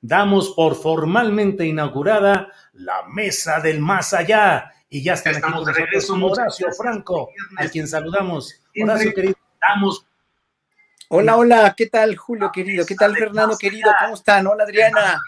Damos por formalmente inaugurada la Mesa del Más Allá. Y ya están Estamos aquí de regreso, nosotros Horacio gracias. Franco, a quien saludamos. Horacio, querido, Damos Hola, hola, ¿qué tal Julio querido? ¿Qué tal Fernando querido? ¿Cómo están? Hola Adriana.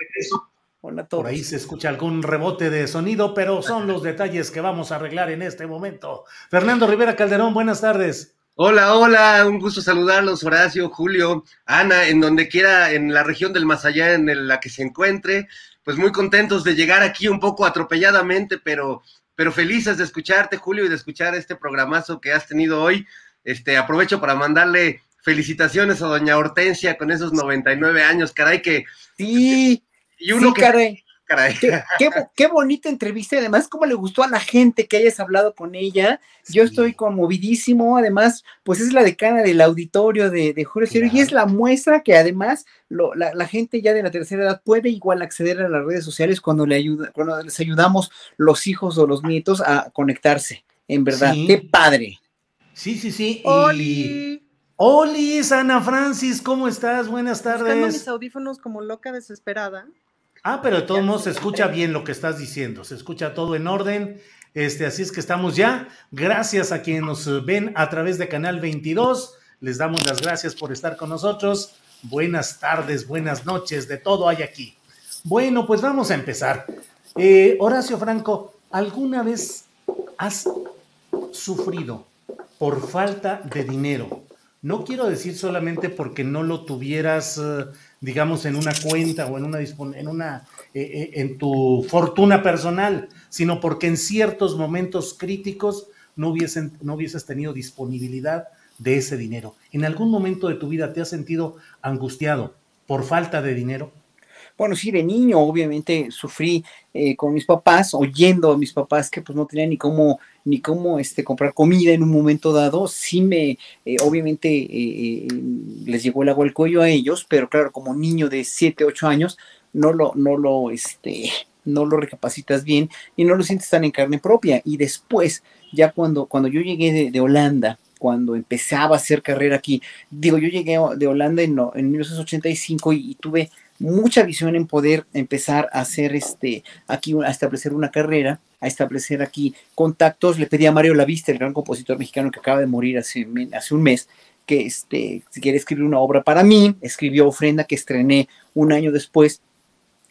Hola a todos. por ahí se escucha algún rebote de sonido, pero son los detalles que vamos a arreglar en este momento. Fernando Rivera Calderón, buenas tardes. Hola, hola, un gusto saludarlos, Horacio, Julio, Ana, en donde quiera, en la región del más allá en la que se encuentre, pues muy contentos de llegar aquí un poco atropelladamente, pero, pero felices de escucharte, Julio, y de escuchar este programazo que has tenido hoy. Este, aprovecho para mandarle felicitaciones a doña Hortensia con esos 99 años, caray, que, Sí, y uno sí, que, caray. Caray. Qué, qué bo- qué bonita entrevista y además cómo le gustó a la gente que hayas hablado con ella. Yo estoy conmovidísimo. Además, pues es la decana del auditorio de, de Julio Cero y es la muestra que además lo- la, la gente ya de la tercera edad puede igual acceder a las redes sociales cuando, le ayuda, cuando les ayudamos los hijos o los nietos a conectarse. En verdad, Sí. qué padre. Sí, sí, sí. Oli, Oli, Ana Francis, ¿cómo estás? Buenas buscando mis tardes. audífonos como loca desesperada. Ah, pero de todos modos se escucha bien lo que estás diciendo, se escucha todo en orden. Este, así es que estamos ya. Gracias a quienes nos eh, ven a través de Canal 22. Les damos las gracias por estar con nosotros. Buenas tardes, buenas noches, de todo hay aquí. Bueno, pues vamos a empezar. Eh, Horacio Franco, ¿alguna vez has sufrido por falta de dinero? No quiero decir solamente porque no lo tuvieras, eh, digamos, en una cuenta o en una, en, una eh, eh, en tu fortuna personal, sino porque en ciertos momentos críticos no, hubiesen, no hubieses tenido disponibilidad de ese dinero. ¿En algún momento de tu vida te has sentido angustiado por falta de dinero? Bueno, sí, de niño obviamente sufrí eh, con mis papás, oyendo a mis papás que pues no tenían ni cómo, ni cómo este, comprar comida en un momento dado. Sí me, eh, obviamente eh, eh, les llegó el agua al cuello a ellos, pero claro, como niño de 7, 8 años, no lo, no lo, este, no lo recapacitas bien y no lo sientes tan en carne propia. Y después, ya cuando, cuando yo llegué de, Holanda, cuando empezaba a hacer carrera aquí, digo, yo llegué de Holanda en, en 1985 y, y tuve mucha visión en poder empezar a hacer este aquí a establecer una carrera, a establecer aquí contactos. Le pedí a Mario Lavista, el gran compositor mexicano que acaba de morir hace, un mes, que este, quiere escribir una obra para mí, escribió Ofrenda que estrené un año después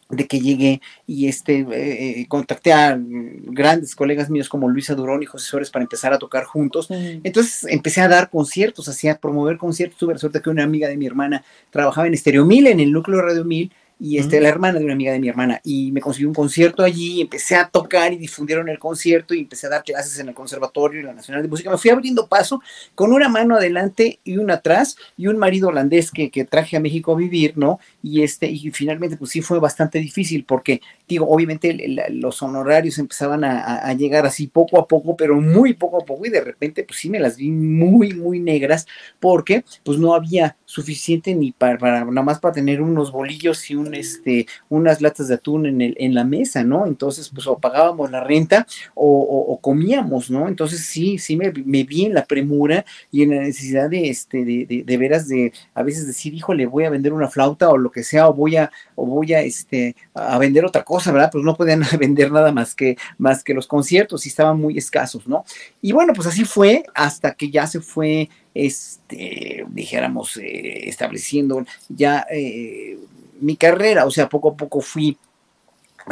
de que llegué y este eh, eh, contacté a grandes colegas míos como Luisa Durón y José Suárez para empezar a tocar juntos. Entonces empecé a dar conciertos, hacía promover conciertos. Tuve la suerte que una amiga de mi hermana trabajaba en Estéreo Mil, en el núcleo de Radio Mil, y este, la hermana de una amiga de mi hermana, y me consiguió un concierto allí, empecé a tocar y difundieron el concierto y empecé a dar clases en el Conservatorio y la Nacional de Música. Me fui abriendo paso con una mano adelante y una atrás y un marido holandés que, que traje a México a vivir, ¿no? Y este, y finalmente pues sí fue bastante difícil porque, digo, obviamente el- el- los honorarios empezaban a, a- a llegar así poco a poco, pero muy poco a poco y de repente pues sí me las vi muy, muy negras porque pues no había suficiente ni para, para nada más para tener unos bolillos y un este, unas latas de atún en, el, en la mesa, ¿no? Entonces, pues o pagábamos la renta o, comíamos, ¿no? Entonces sí, sí me, vi en la premura y en la necesidad de, este, de, de, veras de a veces decir, híjole, voy a vender una flauta o lo que sea, o voy a, o voy a, este, a vender otra cosa, ¿verdad? Pues no podían vender nada más que, más que los conciertos y estaban muy escasos, ¿no? Y bueno, pues así fue hasta que ya se fue este, dijéramos, eh, estableciendo ya eh, mi carrera, o sea, poco a poco fui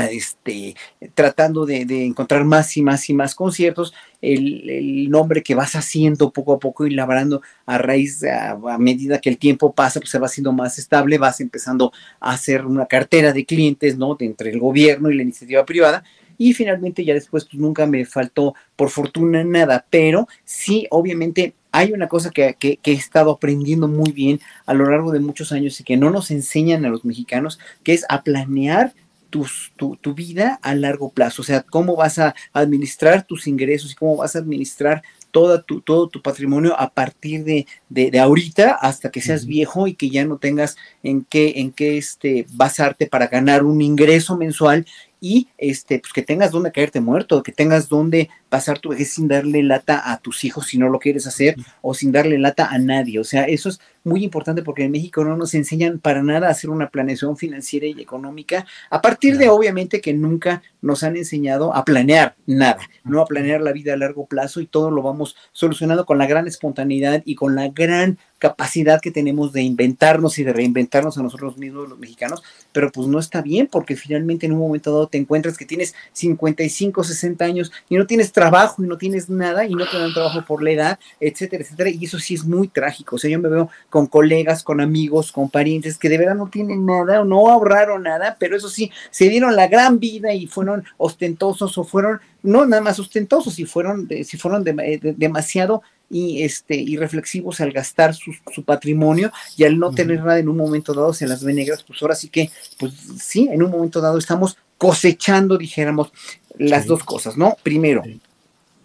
este, tratando de, encontrar más y más y más conciertos, el, nombre que vas haciendo poco a poco y labrando a raíz, a, medida que el tiempo pasa, pues se va haciendo más estable, vas empezando a hacer una cartera de clientes, ¿no? Entre el gobierno y la iniciativa privada, y finalmente ya después pues nunca me faltó por fortuna nada, pero sí, obviamente hay una cosa que, he estado aprendiendo muy bien a lo largo de muchos años y que no nos enseñan a los mexicanos, que es a planear tu, tu, vida a largo plazo, o sea, cómo vas a administrar tus ingresos y cómo vas a administrar toda tu, todo tu patrimonio a partir de, de, ahorita hasta que seas viejo y que ya no tengas en qué, en qué este, basarte para ganar un ingreso mensual y este, pues que tengas donde caerte muerto, que tengas donde pasar tu vejez sin darle lata a tus hijos si no lo quieres hacer o sin darle lata a nadie. O sea, eso es muy importante porque en México no nos enseñan para nada a hacer una planeación financiera y económica, a partir de obviamente que nunca nos han enseñado a planear nada, no a planear la vida a largo plazo y todo lo vamos solucionando con la gran espontaneidad y con la gran capacidad que tenemos de inventarnos y de reinventarnos a nosotros mismos los mexicanos, pero pues no está bien porque finalmente en un momento dado te encuentras que tienes 55, 60 años y no tienes trabajo y no tienes nada y no te dan trabajo por la edad, etcétera, etcétera, y eso sí es muy trágico, o sea, yo me veo con colegas, con amigos, con parientes que de verdad no tienen nada o no ahorraron nada, pero eso sí, se dieron la gran vida y fueron ostentosos o fueron, no nada más ostentosos, y fueron, si fueron eh, demasiado y este y reflexivos al gastar su, patrimonio y al no tener nada en un momento dado se las ve negras, pues ahora sí que, pues sí, en un momento dado estamos cosechando, dijéramos, las dos cosas, ¿no? Primero,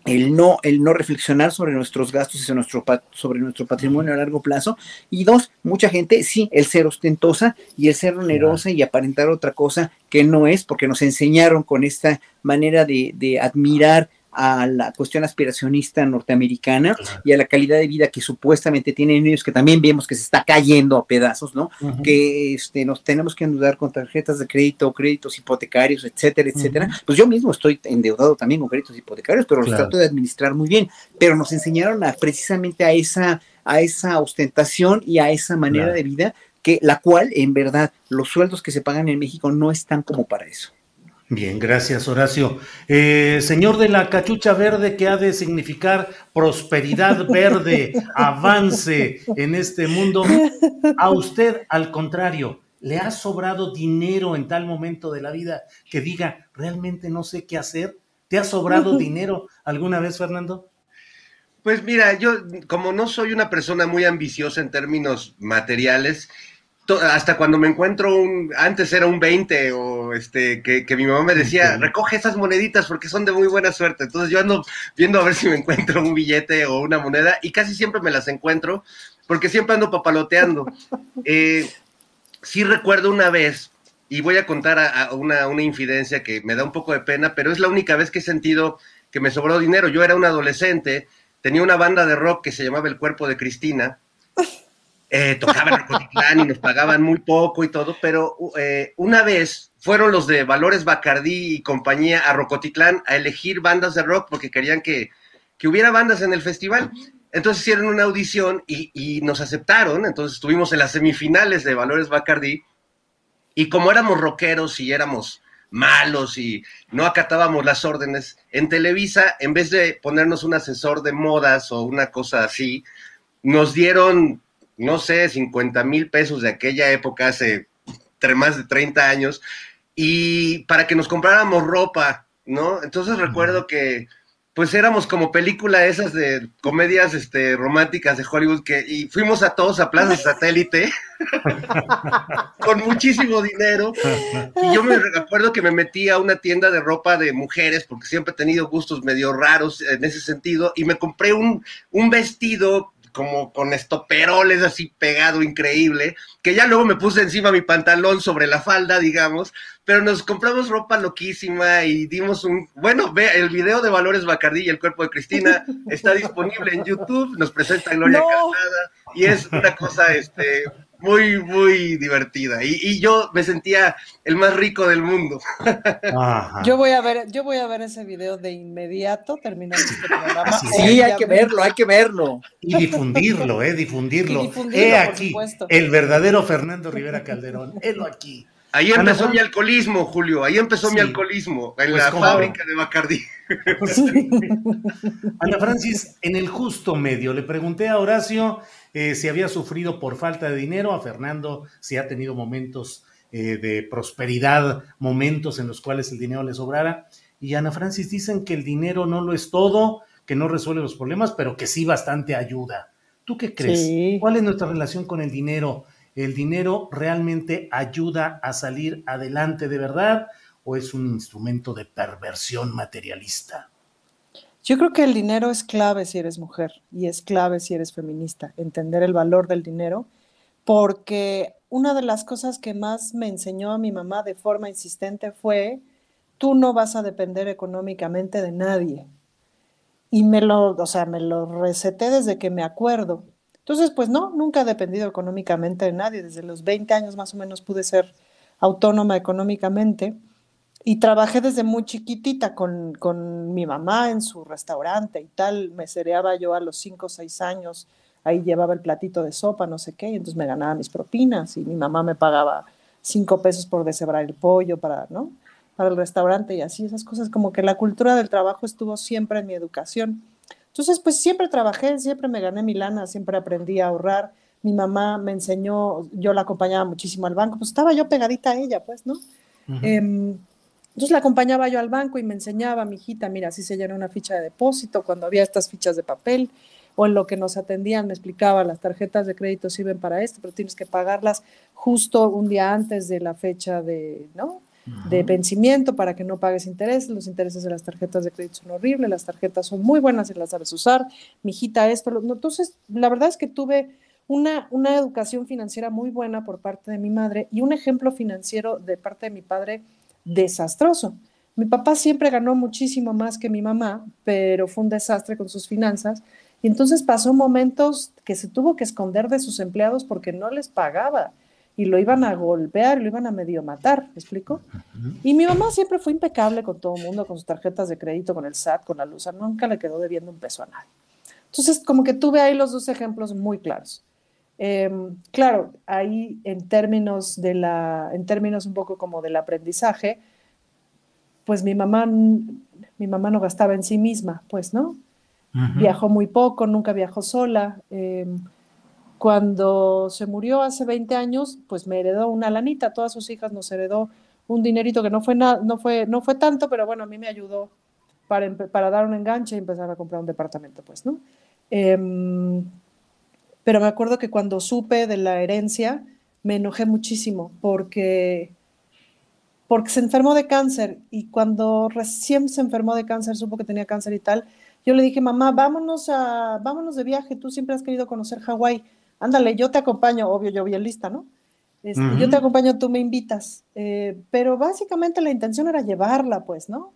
el no, el no reflexionar sobre nuestros gastos y sobre nuestro, sobre nuestro patrimonio a largo plazo. Y dos, mucha gente, sí, el ser ostentosa y el ser onerosa y aparentar otra cosa que no es, porque nos enseñaron con esta manera de, de admirar a la cuestión aspiracionista norteamericana y a la calidad de vida que supuestamente tienen ellos, que también vemos que se está cayendo a pedazos, ¿no? Que este, nos tenemos que endeudar con tarjetas de crédito, créditos hipotecarios, etcétera, etcétera. Pues yo mismo estoy endeudado también con créditos hipotecarios, pero los trato de administrar muy bien. Pero nos enseñaron a, precisamente a esa, a esa ostentación y a esa manera de vida que la cual en verdad los sueldos que se pagan en México no están como para eso. Bien, gracias Horacio. Eh, señor de la cachucha verde, ¿qué ha de significar prosperidad verde, avance en este mundo? A usted, al contrario, ¿le ha sobrado dinero en tal momento de la vida que diga, realmente no sé qué hacer? ¿Te ha sobrado dinero alguna vez, Fernando? Pues mira, yo como no soy una persona muy ambiciosa en términos materiales, hasta cuando me encuentro un, antes era un 20 o este, que, mi mamá me decía, recoge esas moneditas porque son de muy buena suerte. Entonces yo ando viendo a ver si me encuentro un billete o una moneda y casi siempre me las encuentro porque siempre ando papaloteando. Eh, sí recuerdo una vez, y voy a contar una, una infidencia que me da un poco de pena, pero es la única vez que he sentido que me sobró dinero. Yo era un adolescente, tenía una banda de rock que se llamaba El Cuerpo de Cristina eh, tocaban Rocotitlán y nos pagaban muy poco y todo, pero eh, una vez fueron los de Valores Bacardí y compañía a Rocotitlán a elegir bandas de rock porque querían que, hubiera bandas en el festival. Entonces hicieron una audición y, nos aceptaron, entonces estuvimos en las semifinales de Valores Bacardí y como éramos rockeros y éramos malos y no acatábamos las órdenes, en Televisa, en vez de ponernos un asesor de modas o una cosa así, nos dieron no sé, 50 mil pesos de aquella época, hace más de 30 años, y para que nos compráramos ropa, ¿no? Entonces recuerdo que pues éramos como película esas de comedias este, románticas de Hollywood que y fuimos a todos a Plaza Satélite con muchísimo dinero y yo me recuerdo que me metí a una tienda de ropa de mujeres porque siempre he tenido gustos medio raros en ese sentido y me compré un, un vestido como con estoperoles así pegado, increíble, que ya luego me puse encima mi pantalón sobre la falda, digamos, pero nos compramos ropa loquísima y dimos un, bueno, ve, el video de Valores Bacardí y el cuerpo de Cristina está disponible en YouTube, nos presenta Gloria No. Calzada y es una cosa, este, muy, muy divertida. Y, y yo me sentía el más rico del mundo. Ajá. Yo voy a ver, yo voy a ver ese video de inmediato terminando este programa. Sí, Sí, hay que verlo, hay que verlo. Y difundirlo, ¿eh? Difundirlo. Y difundirlo, He por aquí, supuesto. el verdadero Fernando Rivera Calderón. Helo aquí. Ahí empezó mi alcoholismo, Julio. Ahí empezó mi alcoholismo, en Pues, la fábrica de Bacardí. Ana Francis, en el justo medio, le pregunté a Horacio eh, si había sufrido por falta de dinero, a Fernando si ha tenido momentos eh, de prosperidad, momentos en los cuales el dinero le sobrara. Y Ana Francis dicen que el dinero no lo es todo, que no resuelve los problemas, pero que sí bastante ayuda. ¿Tú qué crees? Sí. ¿Cuál es nuestra relación con el dinero? ¿El dinero realmente ayuda a salir adelante de verdad o es un instrumento de perversión materialista? Yo creo que el dinero es clave si eres mujer y es clave si eres feminista, entender el valor del dinero, porque una de las cosas que más me enseñó a mi mamá de forma insistente fue, tú no vas a depender económicamente de nadie. Y me lo, o sea, me lo receté desde que me acuerdo. Entonces, pues no, nunca he dependido económicamente de nadie. Desde los 20 años más o menos pude ser autónoma económicamente. Y trabajé desde muy chiquitita con, con mi mamá en su restaurante y tal. Me cereaba yo a los 5 o 6 años. Ahí llevaba el platito de sopa, no sé qué, y entonces me ganaba mis propinas y mi mamá me pagaba 5 pesos por deshebrar el pollo para, ¿no? para el restaurante y así, esas cosas. Como que la cultura del trabajo estuvo siempre en mi educación. Entonces, pues siempre trabajé, siempre me gané mi lana, siempre aprendí a ahorrar. Mi mamá me enseñó, yo la acompañaba muchísimo al banco, pues estaba yo pegadita a ella, pues, ¿no? Em, entonces la acompañaba yo al banco y me enseñaba, mi hijita, mira, así se llena una ficha de depósito, cuando había estas fichas de papel, o en lo que nos atendían me explicaba, las tarjetas de crédito sirven para esto, pero tienes que pagarlas justo un día antes de la fecha de, ¿no? De vencimiento para que no pagues intereses. Los intereses de las tarjetas de crédito son horribles, las tarjetas son muy buenas si las sabes usar. Mi hijita, esto. lo- no, entonces, la verdad es que tuve una, una educación financiera muy buena por parte de mi madre y un ejemplo financiero de parte de mi padre desastroso. Mi papá siempre ganó muchísimo más que mi mamá, pero fue un desastre con sus finanzas. Y entonces pasó momentos que se tuvo que esconder de sus empleados porque no les pagaba y lo iban a golpear, lo iban a medio matar, ¿me explico? Y mi mamá siempre fue impecable con todo el mundo, con sus tarjetas de crédito, con el SAT, con la luz, nunca le quedó debiendo un peso a nadie. Entonces, como que tuve ahí los dos ejemplos muy claros. Em, claro, ahí en términos de la, en términos un poco como del aprendizaje, pues mi mamá, mi mamá no gastaba en sí misma, pues, ¿no? Ujú. Viajó muy poco, nunca viajó sola. em, cuando se murió hace 20 años, pues me heredó una lanita, todas sus hijas nos heredó un dinerito que no fue, na- no fue, no fue tanto, pero bueno, a mí me ayudó para, para dar un enganche y empezar a comprar un departamento, pues, ¿no? Em, pero me acuerdo que cuando supe de la herencia, me enojé muchísimo porque, porque se enfermó de cáncer y cuando recién se enfermó de cáncer, supo que tenía cáncer y tal, yo le dije, mamá, vámonos, a, vámonos de viaje, tú siempre has querido conocer Hawái, ándale, yo te acompaño, obvio, yo bien lista, ¿no? Este. Yo te acompaño, tú me invitas. Eh, pero básicamente la intención era llevarla, pues, ¿no?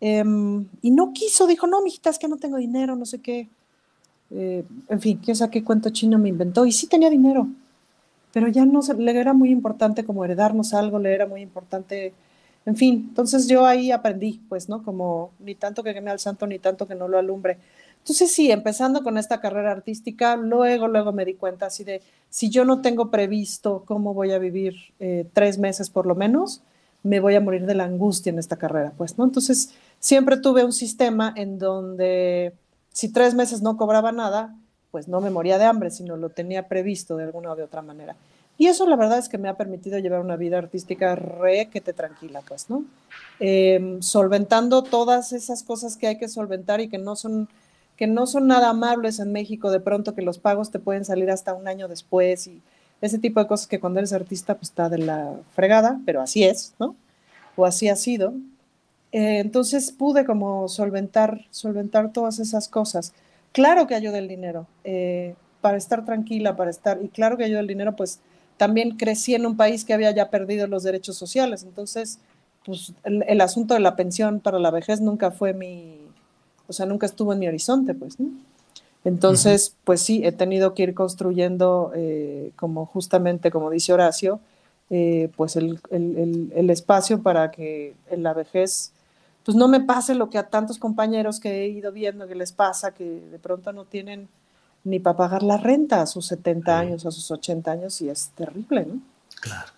Em, y no quiso, dijo, no, mijita, es que no tengo dinero, no sé qué. Eh, en fin, quién sabe qué cuento chino me inventó. Y sí tenía dinero, pero ya no le era muy importante como heredarnos algo, le era muy importante, en fin. Entonces yo ahí aprendí, pues, ¿no? Como ni tanto que queme al santo, ni tanto que no lo alumbre. Entonces sí, empezando con esta carrera artística, luego, luego me di cuenta así de, si yo no tengo previsto cómo voy a vivir eh, tres meses por lo menos, me voy a morir de la angustia en esta carrera, pues, ¿no? Entonces, siempre tuve un sistema en donde si tres meses no cobraba nada, pues no me moría de hambre, sino lo tenía previsto de alguna o de otra manera. Y eso la verdad es que me ha permitido llevar una vida artística re que te tranquila, pues, ¿no? Em, solventando todas esas cosas que hay que solventar y que no son que no son nada amables en México, de pronto que los pagos te pueden salir hasta un año después y ese tipo de cosas que cuando eres artista pues está de la fregada, pero así es, ¿no? O así ha sido. Eh, entonces pude como solventar, solventar todas esas cosas. claro que ayuda el dinero, eh, para estar tranquila, para estar, y claro que ayuda el dinero, pues también crecí en un país que había ya perdido los derechos sociales, entonces, pues el, el asunto de la pensión para la vejez nunca fue mi, o sea, nunca estuvo en mi horizonte, pues, ¿no? Entonces, pues sí, he tenido que ir construyendo, eh, como justamente, como dice Horacio, eh, pues el, el- el- el espacio para que en la vejez, pues no me pase lo que a tantos compañeros que he ido viendo que les pasa, que de pronto no tienen ni para pagar la renta a sus 70 años, a sus 80 años, y es terrible, ¿no? Claro.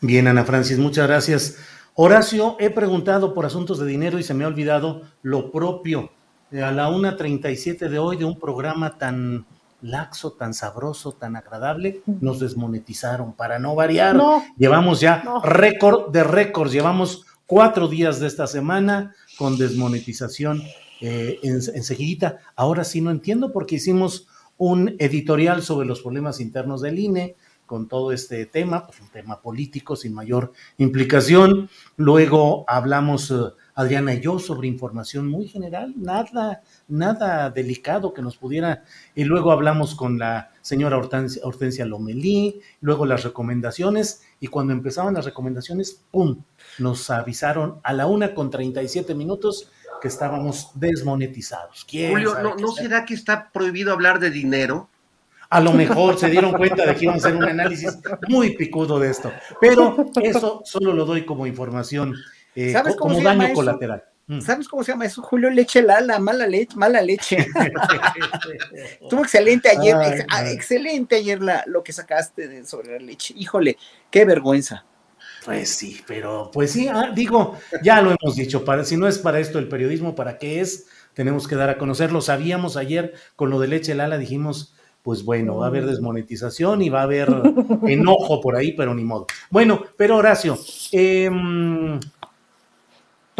Bien, Ana Francis, muchas gracias. Horacio, he preguntado por asuntos de dinero y se me ha olvidado lo propio. A la 1.37 de hoy de un programa tan laxo, tan sabroso, tan agradable, nos desmonetizaron para no variar. No. Llevamos ya No. récord de récords, llevamos cuatro días de esta semana con desmonetización eh, en, enseguidita. Ahora sí no entiendo porque hicimos un editorial sobre los problemas internos del INE con todo este tema, pues un tema político sin mayor implicación. Luego hablamos, eh, Adriana y yo, sobre información muy general, nada, nada delicado que nos pudiera. Y luego hablamos con la señora Hortensia, Hortensia Lomelí, luego las recomendaciones, y cuando empezaban las recomendaciones, ¡pum! Nos avisaron a la una con 37 minutos que estábamos desmonetizados. ¿Quién Julio, ¿no, ¿no sea? será que está prohibido hablar de dinero? A lo mejor se dieron cuenta de que íbamos a hacer un análisis muy picudo de esto, pero eso solo lo doy como información, eh, ¿Sabes cómo como se llama daño eso? colateral. Mm. ¿Sabes cómo se llama eso? Julio Leche Lala, mala leche, mala leche. Estuvo excelente ayer, Ay, ex- ah, excelente ayer la, lo que sacaste de- sobre la leche. Híjole, qué vergüenza. Pues sí, pero pues sí, ah, digo, ya lo hemos dicho, para, si no es para esto el periodismo, ¿para qué es? Tenemos que dar a conocerlo. Sabíamos ayer con lo de leche Lala, dijimos, pues bueno, va a haber desmonetización y va a haber enojo por ahí, pero ni modo. Bueno, pero Horacio, em,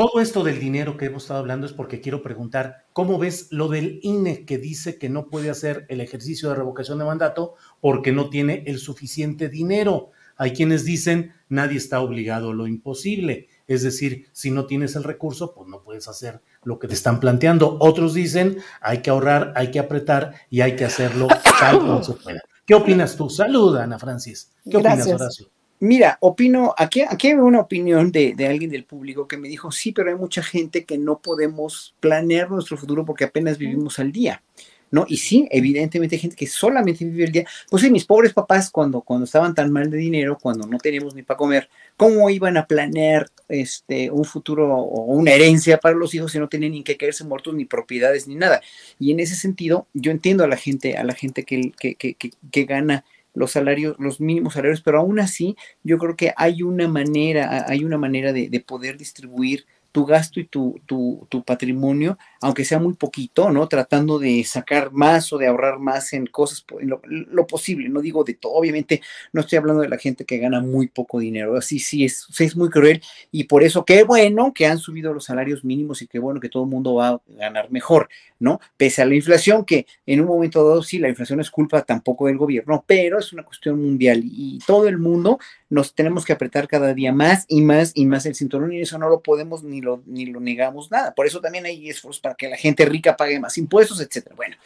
todo esto del dinero que hemos estado hablando es porque quiero preguntar, ¿cómo ves lo del INE que dice que no puede hacer el ejercicio de revocación de mandato porque no tiene el suficiente dinero? Hay quienes dicen, nadie está obligado a lo imposible. Es decir, si no tienes el recurso, pues no puedes hacer lo que te están planteando. Otros dicen, hay que ahorrar, hay que apretar y hay que hacerlo tal como se pueda. ¿Qué opinas tú? Saluda, Ana Francis. ¿Qué opinas, Gracias. Horacio? Mira, opino, aquí, aquí hay una opinión de, de alguien del público que me dijo, sí, pero hay mucha gente que no podemos planear nuestro futuro porque apenas vivimos al día, ¿no? Y sí, evidentemente hay gente que solamente vive el día. Pues sí, mis pobres papás cuando, cuando estaban tan mal de dinero, cuando no teníamos ni para comer, ¿cómo iban a planear este, un futuro o una herencia para los hijos si no tenían ni que caerse muertos, ni propiedades, ni nada? Y en ese sentido, yo entiendo a la gente, a la gente que, que, que, que, que gana los salarios, los mínimos salarios, pero aún así yo creo que hay una manera, hay una manera de, de poder distribuir tu gasto y tu, tu, tu, patrimonio, aunque sea muy poquito, ¿no? Tratando de sacar más o de ahorrar más en cosas, en lo, posible, no digo de todo, obviamente no estoy hablando de la gente que gana muy poco dinero, así sí es, es muy cruel y por eso qué bueno que han subido los salarios mínimos y qué bueno que todo el mundo va a ganar mejor, ¿no? Pese a la inflación, que en un momento dado sí, la inflación es culpa tampoco del gobierno, pero es una cuestión mundial y todo el mundo nos tenemos que apretar cada día más y más y más el cinturón y eso no lo podemos ni lo, ni lo negamos nada. Por eso también hay esfuerzos para que la gente rica pague más impuestos, etcétera. Bueno,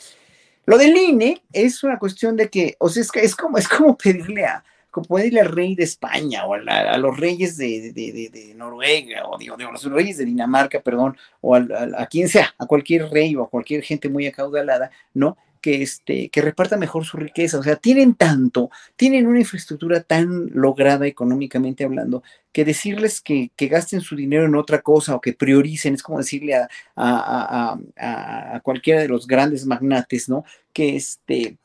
lo del INE es una cuestión de que, o sea, es, es como, es como pedirle a, como pedirle al rey de España o a, los reyes de, de, de, Noruega o digo, de los reyes de Dinamarca, perdón, o a, a, a quien sea, a cualquier rey o a cualquier gente muy acaudalada, ¿no? Que, este, que reparta mejor su riqueza. O sea, tienen tanto, tienen una infraestructura tan lograda económicamente hablando, que decirles que, que gasten su dinero en otra cosa o que prioricen, es como decirle a, a, a, a cualquiera de los grandes magnates, ¿no? Que este,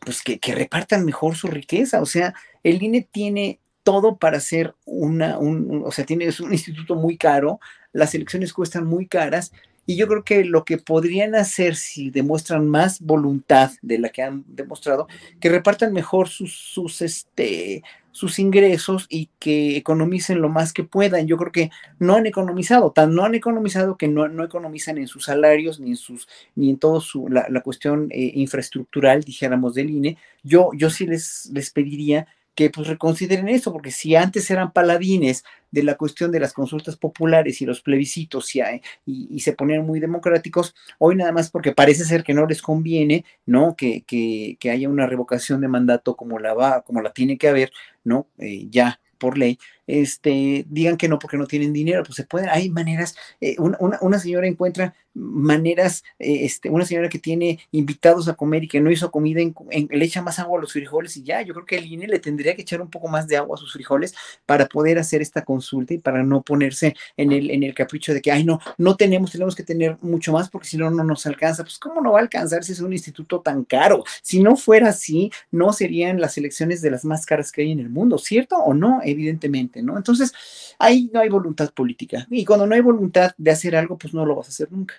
pues que, que, repartan mejor su riqueza. O sea, el INE tiene todo para ser una, un, o sea, tiene, es un instituto muy caro, las elecciones cuestan muy caras y yo creo que lo que podrían hacer si demuestran más voluntad de la que han demostrado, que repartan mejor sus, sus, este, sus ingresos y que economicen lo más que puedan. Yo creo que no han economizado, tan no han economizado que no, no economizan en sus salarios ni en sus, ni en todo su, la, la cuestión eh, infraestructural, dijéramos, del INE. Yo, yo sí les, les pediría que pues reconsideren eso, porque si antes eran paladines de la cuestión de las consultas populares y los plebiscitos y, y, se ponían muy democráticos, hoy nada más porque parece ser que no les conviene, ¿no? Que, que, que haya una revocación de mandato como la va, como la tiene que haber, ¿no? Eh, ya por ley, este, digan que no porque no tienen dinero, pues se pueden, hay maneras, eh, una, una, señora encuentra maneras, eh, este, una señora que tiene invitados a comer y que no hizo comida, en, le echa más agua a los frijoles y ya, yo creo que el INE le tendría que echar un poco más de agua a sus frijoles para poder hacer esta consulta y para no ponerse en el, en el capricho de que, ay, no, no tenemos, tenemos que tener mucho más porque si no, no nos alcanza. Pues, ¿cómo no va a alcanzar si es un instituto tan caro? Si no fuera así, no serían las elecciones de las más caras que hay en el mundo, ¿cierto o no? Evidentemente, ¿no? Entonces, ahí no hay voluntad política. Y cuando no hay voluntad de hacer algo, pues no lo vas a hacer nunca.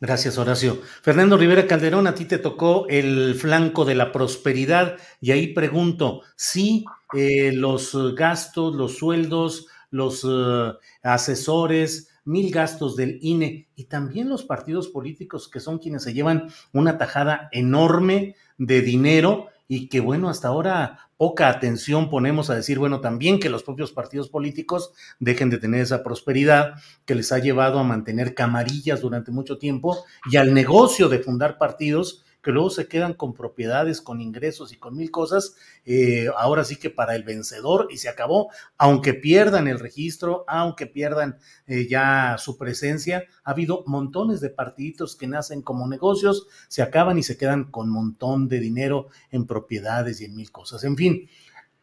Gracias, Horacio. Fernando Rivera Calderón, a ti te tocó el flanco de la prosperidad y ahí pregunto, si eh, los gastos, los sueldos, los eh, asesores, mil gastos del INE y también los partidos políticos que son quienes se llevan una tajada enorme de dinero y que bueno, hasta ahora poca atención ponemos a decir, bueno, también que los propios partidos políticos dejen de tener esa prosperidad que les ha llevado a mantener camarillas durante mucho tiempo y al negocio de fundar partidos que luego se quedan con propiedades, con ingresos y con mil cosas, eh, ahora sí que para el vencedor y se acabó, aunque pierdan el registro, aunque pierdan eh, ya su presencia, ha habido montones de partiditos que nacen como negocios, se acaban y se quedan con montón de dinero en propiedades y en mil cosas. En fin,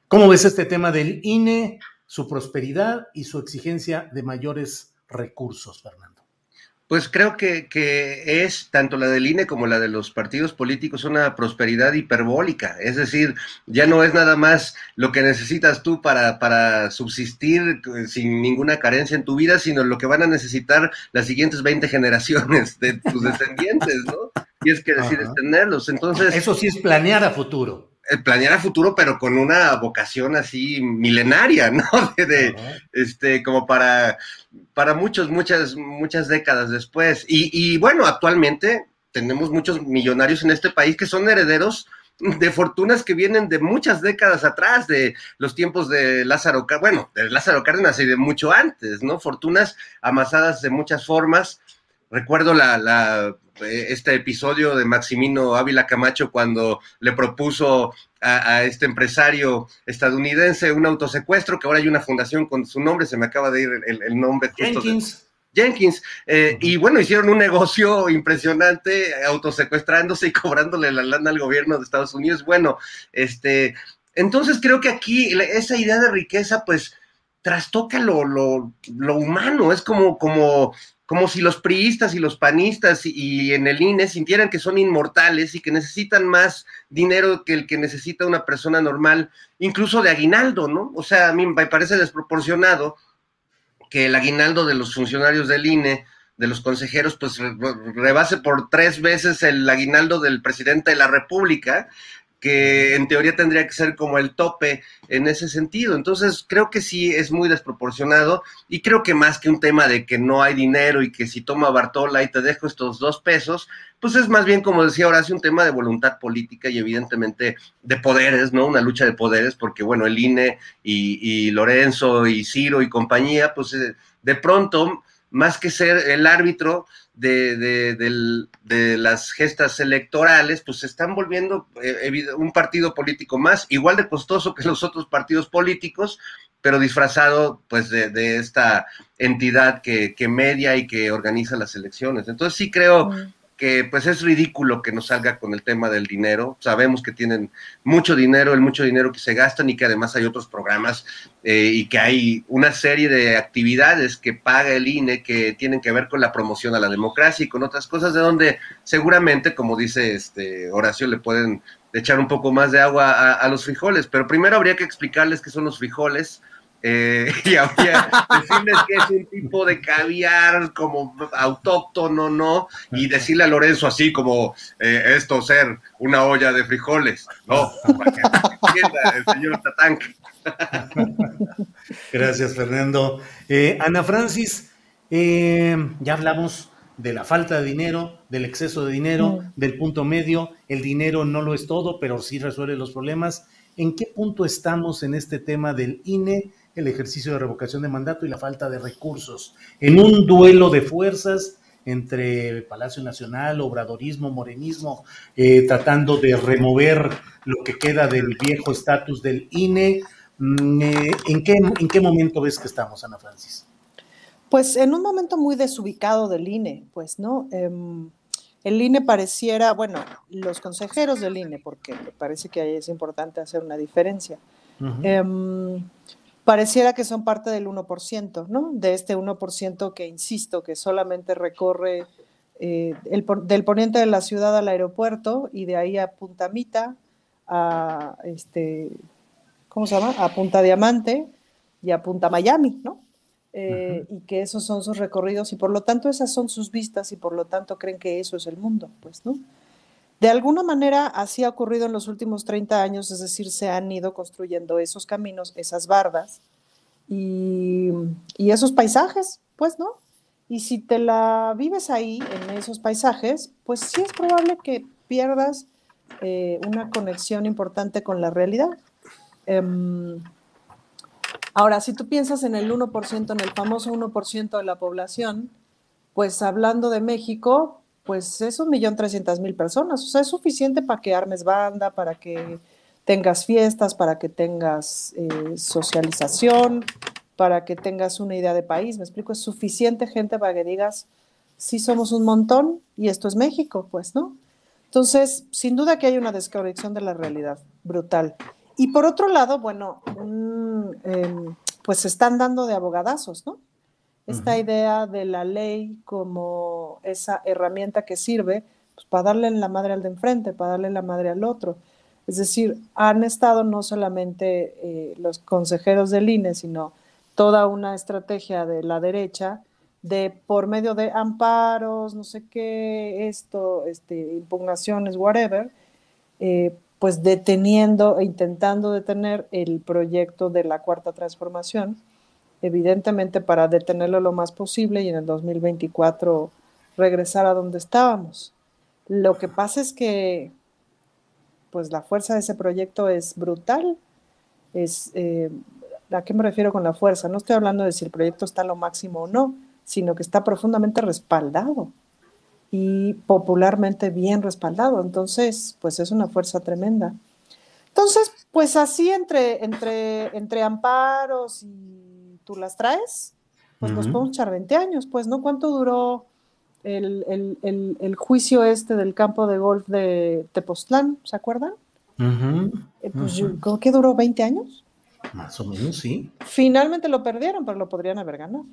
¿cómo ves este tema del INE, su prosperidad y su exigencia de mayores recursos, Fernando? Pues creo que, que, es tanto la del INE como la de los partidos políticos una prosperidad hiperbólica. Es decir, ya no es nada más lo que necesitas tú para, para subsistir eh, sin ninguna carencia en tu vida, sino lo que van a necesitar las siguientes 20 generaciones de tus descendientes, ¿no? Y es que decides tenerlos. Entonces. Eso sí es planear a futuro planear a futuro, pero con una vocación así milenaria, ¿no? De, este, como para, para muchos, muchas, muchas décadas después. Y, y, bueno, actualmente tenemos muchos millonarios en este país que son herederos de fortunas que vienen de muchas décadas atrás, de los tiempos de Lázaro, bueno, de Lázaro Cárdenas y de mucho antes, ¿no? Fortunas amasadas de muchas formas. Recuerdo la, la eh, este episodio de Maximino Ávila Camacho cuando le propuso a, este empresario estadounidense un autosecuestro, que ahora hay una fundación con su nombre, se me acaba de ir el, nombre. Jenkins. Jenkins. Eh, y bueno, hicieron un negocio impresionante autosecuestrándose y cobrándole la lana al gobierno de Estados Unidos. Bueno, este, entonces creo que aquí esa idea de riqueza, pues, trastoca lo, lo, lo humano, es como, como como si los priistas y los panistas y, en el INE sintieran que son inmortales y que necesitan más dinero que el que necesita una persona normal, incluso de aguinaldo, ¿no? O sea, a mí me parece desproporcionado que el aguinaldo de los funcionarios del INE, de los consejeros, pues rebase por tres veces el aguinaldo del presidente de la República que en teoría tendría que ser como el tope en ese sentido. Entonces, creo que sí es muy desproporcionado y creo que más que un tema de que no hay dinero y que si toma Bartola y te dejo estos dos pesos, pues es más bien, como decía Horacio, un tema de voluntad política y evidentemente de poderes, ¿no? Una lucha de poderes, porque bueno, el INE y, Lorenzo y Ciro y compañía, pues eh, de pronto, más que ser el árbitro, de, las gestas electorales, pues se están volviendo eh, un partido político más, igual de costoso que los otros partidos políticos, pero disfrazado pues de, esta entidad que, que, media y que organiza las elecciones. Entonces sí creo que pues es ridículo que nos salga con el tema del dinero. Sabemos que tienen mucho dinero, el mucho dinero que se gastan y que además hay otros programas eh, y que hay una serie de actividades que paga el INE que tienen que ver con la promoción a la democracia y con otras cosas de donde seguramente, como dice este Horacio, le pueden echar un poco más de agua a, a los frijoles. Pero primero habría que explicarles qué son los frijoles eh, y había decirles que es un tipo de caviar como autóctono, ¿no? Y decirle a Lorenzo así como eh, esto ser una olla de frijoles, ¿no? Para que entienda el señor Tatank. Gracias, Fernando. Eh, Ana Francis, ya hablamos de la falta de dinero, del exceso de dinero, del punto medio. El dinero no lo es todo, pero sí resuelve los problemas. ¿En qué punto estamos en este tema del INE, el ejercicio de revocación de mandato y la falta de recursos? En un duelo de fuerzas entre Palacio Nacional, obradorismo, morenismo, eh, tratando de remover lo que queda del viejo estatus del INE. Mm, eh, ¿En qué, ¿En qué momento ves que estamos, Ana Francis? Pues en un momento muy desubicado del INE, pues, ¿no? Em, el INE pareciera, bueno, los consejeros del INE, porque me parece que ahí es importante hacer una diferencia, pareciera que son parte del 1%, ¿no? De este 1% que, insisto, que solamente recorre eh, el, del poniente de la ciudad al aeropuerto y de ahí a Punta Mita, a, este, ¿cómo se llama? A Punta Diamante y a Punta Miami, ¿no? Eh, y que esos son sus recorridos y por lo tanto esas son sus vistas y por lo tanto creen que eso es el mundo, pues, ¿no? De alguna manera así ha ocurrido en los últimos 30 años, es decir, se han ido construyendo esos caminos, esas bardas y, esos paisajes, pues, ¿no? Y si te la vives ahí, en esos paisajes, pues sí es probable que pierdas eh, una conexión importante con la realidad. Um, Ahora, si tú piensas en el 1%, en el famoso 1% de la población, pues hablando de México, pues es un millón trescientas mil personas. O sea, es suficiente para que armes banda, para que tengas fiestas, para que tengas eh, socialización, para que tengas una idea de país. Me explico, es suficiente gente para que digas, sí somos un montón y esto es México, pues, ¿no? Entonces, sin duda que hay una desconexión de la realidad brutal. Y por otro lado, bueno, em, pues se están dando de abogadazos, ¿no? Esta idea de la ley como esa herramienta que sirve pues, para darle la madre al de enfrente, para darle la madre al otro. Es decir, han estado no solamente eh, los consejeros del INE, sino toda una estrategia de la derecha de por medio de amparos, no sé qué, esto, este, impugnaciones, whatever, eh, pues deteniendo e intentando detener el proyecto de la cuarta transformación, evidentemente para detenerlo lo más posible y en el 2024 regresar a donde estábamos. Lo que pasa es que pues la fuerza de ese proyecto es brutal. Es, eh, ¿A qué me refiero con la fuerza? No estoy hablando de si el proyecto está a lo máximo o no, sino que está profundamente respaldado y popularmente bien respaldado. Entonces, pues es una fuerza tremenda. Entonces, pues así entre, entre, entre amparos y tú las traes, pues nos podemos echar 20 años, pues, ¿no? ¿Cuánto duró el, el, el, juicio este del campo de golf de Tepoztlán? ¿Se acuerdan? Eh, pues creo que duró 20 años. Más o menos, sí. Finalmente lo perdieron, pero lo podrían haber ganado.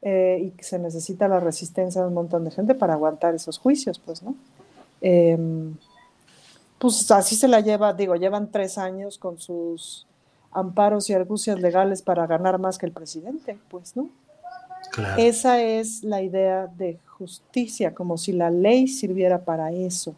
Eh, y se necesita la resistencia de un montón de gente para aguantar esos juicios, pues, ¿no? Em, pues así se la lleva, digo, llevan tres años con sus amparos y argucias legales para ganar más que el presidente, pues, ¿no? Esa es la idea de justicia, como si la ley sirviera para eso.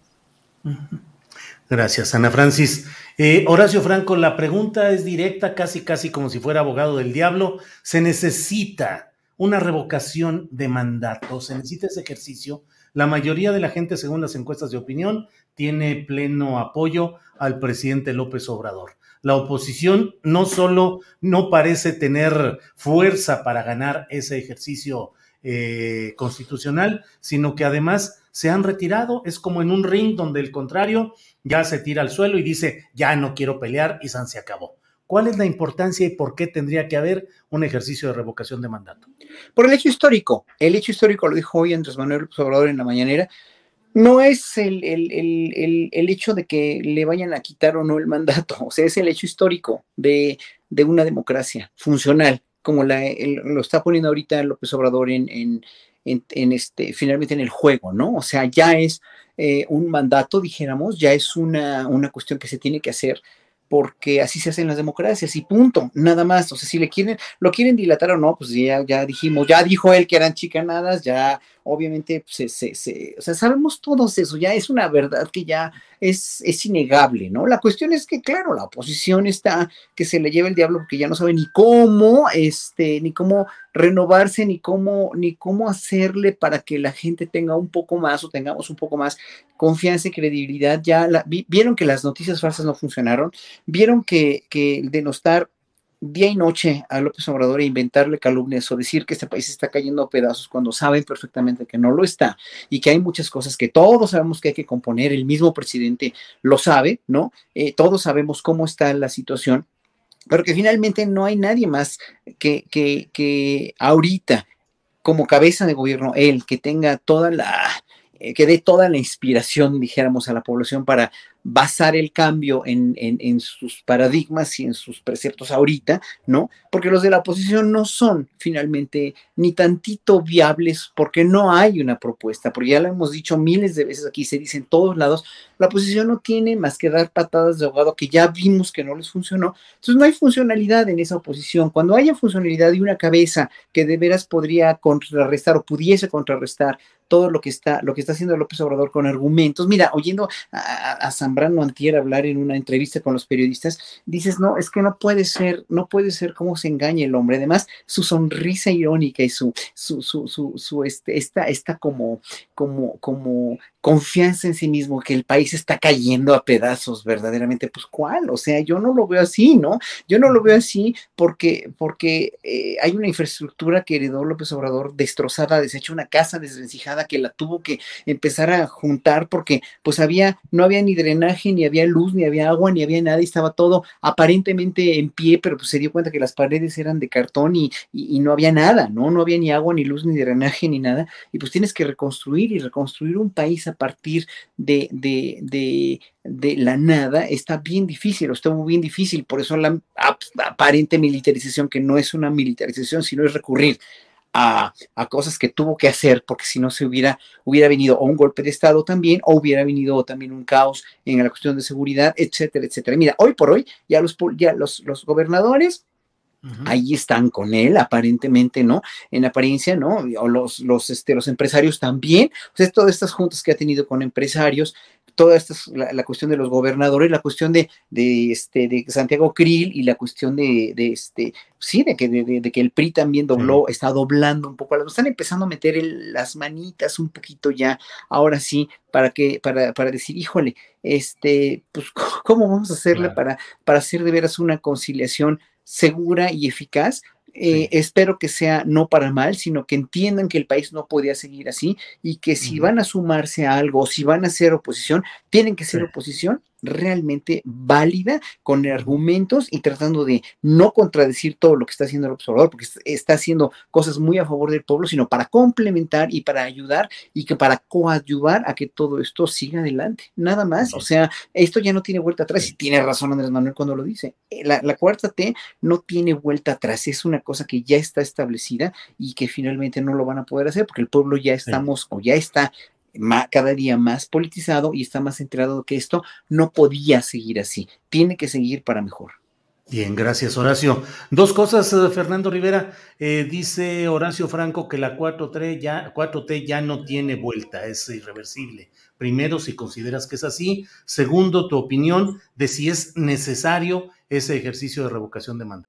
Gracias, Ana Francis. Eh, Horacio Franco, la pregunta es directa, casi, casi como si fuera abogado del diablo. ¿Se necesita una revocación de mandato. Se necesita ese ejercicio. La mayoría de la gente, según las encuestas de opinión, tiene pleno apoyo al presidente López Obrador. La oposición no solo no parece tener fuerza para ganar ese ejercicio eh, constitucional, sino que además se han retirado. Es como en un ring donde el contrario ya se tira al suelo y dice, ya no quiero pelear y San se acabó. ¿Cuál es la importancia y por qué tendría que haber un ejercicio de revocación de mandato? Por el hecho histórico. El hecho histórico, lo dijo hoy Andrés Manuel Obrador en la mañanera, no es el, hecho de que le vayan a quitar o no el mandato, o sea, es el hecho histórico de, una democracia funcional, como la, lo está poniendo ahorita López Obrador en, este, finalmente en el juego, ¿no? O sea, ya es eh, un mandato, dijéramos, ya es una, una cuestión que se tiene que hacer porque así se hacen las democracias y punto, nada más. O sea, si le quieren, lo quieren dilatar o no, pues ya, ya dijimos, ya dijo él que eran chicanadas, ya obviamente, se, se, se, o sea, sabemos todos eso, ya es una verdad que ya es, es innegable, ¿no? La cuestión es que, claro, la oposición está que se le lleva el diablo porque ya no sabe ni cómo, este, ni cómo renovarse, ni cómo, ni cómo hacerle para que la gente tenga un poco más o tengamos un poco más confianza y credibilidad. Ya la, vieron que las noticias falsas no funcionaron, vieron que, que el denostar día y noche a López Obrador e inventarle calumnias o decir que este país está cayendo a pedazos cuando saben perfectamente que no lo está y que hay muchas cosas que todos sabemos que hay que componer, el mismo presidente lo sabe, ¿no? Eh, todos sabemos cómo está la situación, pero que finalmente no hay nadie más que, que, que ahorita como cabeza de gobierno, él que tenga toda la, eh, que dé toda la inspiración, dijéramos, a la población para basar el cambio en, en, sus paradigmas y en sus preceptos ahorita, ¿no? Porque los de la oposición no son finalmente ni tantito viables porque no hay una propuesta, porque ya lo hemos dicho miles de veces aquí, se dice en todos lados, la oposición no tiene más que dar patadas de ahogado que ya vimos que no les funcionó, entonces no hay funcionalidad en esa oposición. Cuando haya funcionalidad y una cabeza que de veras podría contrarrestar o pudiese contrarrestar todo lo que está, lo que está haciendo López Obrador con argumentos. Mira, oyendo a, a, Zambrano Antier hablar en una entrevista con los periodistas, dices, no, es que no puede ser, no puede ser cómo se engaña el hombre. Además, su sonrisa irónica y su, su, su, su, su este, esta, esta como, como, como confianza en sí mismo, que el país está cayendo a pedazos, verdaderamente, pues ¿cuál? O sea, yo no lo veo así, ¿no? Yo no lo veo así porque, porque eh, hay una infraestructura que heredó López Obrador destrozada, deshecha, una casa desvencijada que la tuvo que empezar a juntar porque pues había, no había ni drenaje, ni había luz, ni había agua, ni había nada, y estaba todo aparentemente en pie, pero pues se dio cuenta que las paredes eran de cartón y, y, y no había nada, ¿no? No había ni agua, ni luz, ni drenaje, ni nada, y pues tienes que reconstruir y reconstruir un país a partir de, de, de, de la nada está bien difícil, está muy bien difícil, por eso la aparente militarización, que no es una militarización, sino es recurrir a, a, cosas que tuvo que hacer, porque si no se hubiera, hubiera venido o un golpe de Estado también, o hubiera venido también un caos en la cuestión de seguridad, etcétera, etcétera. Mira, hoy por hoy ya los, ya los, los gobernadores Ahí están con él, aparentemente, ¿no? En apariencia, ¿no? O los, los, este, los empresarios también. O sea, todas estas juntas que ha tenido con empresarios, toda esta la, la, cuestión de los gobernadores, la cuestión de, de, este, de Santiago Krill y la cuestión de, de este, sí, de que, de, de, que el PRI también dobló, sí. está doblando un poco, están empezando a meter el, las manitas un poquito ya, ahora sí, para que, para, para decir, híjole, este, pues, ¿cómo vamos a hacerle claro. para, para hacer de veras una conciliación segura y eficaz. Eh, sí. Espero que sea no para mal, sino que entiendan que el país no podía seguir así y que si uh -huh. van a sumarse a algo o si van a hacer oposición, tienen que ser sí. oposición realmente válida, con argumentos y tratando de no contradecir todo lo que está haciendo el observador, porque está haciendo cosas muy a favor del pueblo, sino para complementar y para ayudar y que para coadyuvar a que todo esto siga adelante. Nada más. O sea, esto ya no tiene vuelta atrás y tiene razón Andrés Manuel cuando lo dice. Eh, la, la cuarta T no tiene vuelta atrás, es una cosa que ya está establecida y que finalmente no lo van a poder hacer porque el pueblo ya estamos sí. o ya está cada día más politizado y está más enterado que esto no podía seguir así, tiene que seguir para mejor. Bien, gracias Horacio. Dos cosas, uh, Fernando Rivera. Eh, dice Horacio Franco que la 4T, ya, 4T ya no tiene vuelta, es irreversible. Primero, si consideras que es así. Segundo, tu opinión de si es necesario ese ejercicio de revocación de mando.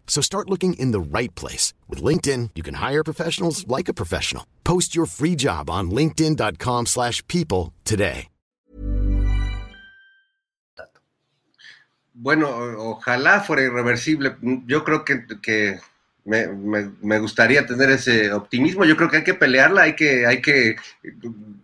So start looking in the right place. With LinkedIn, you can hire professionals like a professional. Post your free job on linkedin.com slash people today. Bueno, ojalá fuera irreversible. Yo creo que, que me, me, me, gustaría tener ese optimismo. Yo creo que hay que pelearla, hay que, hay que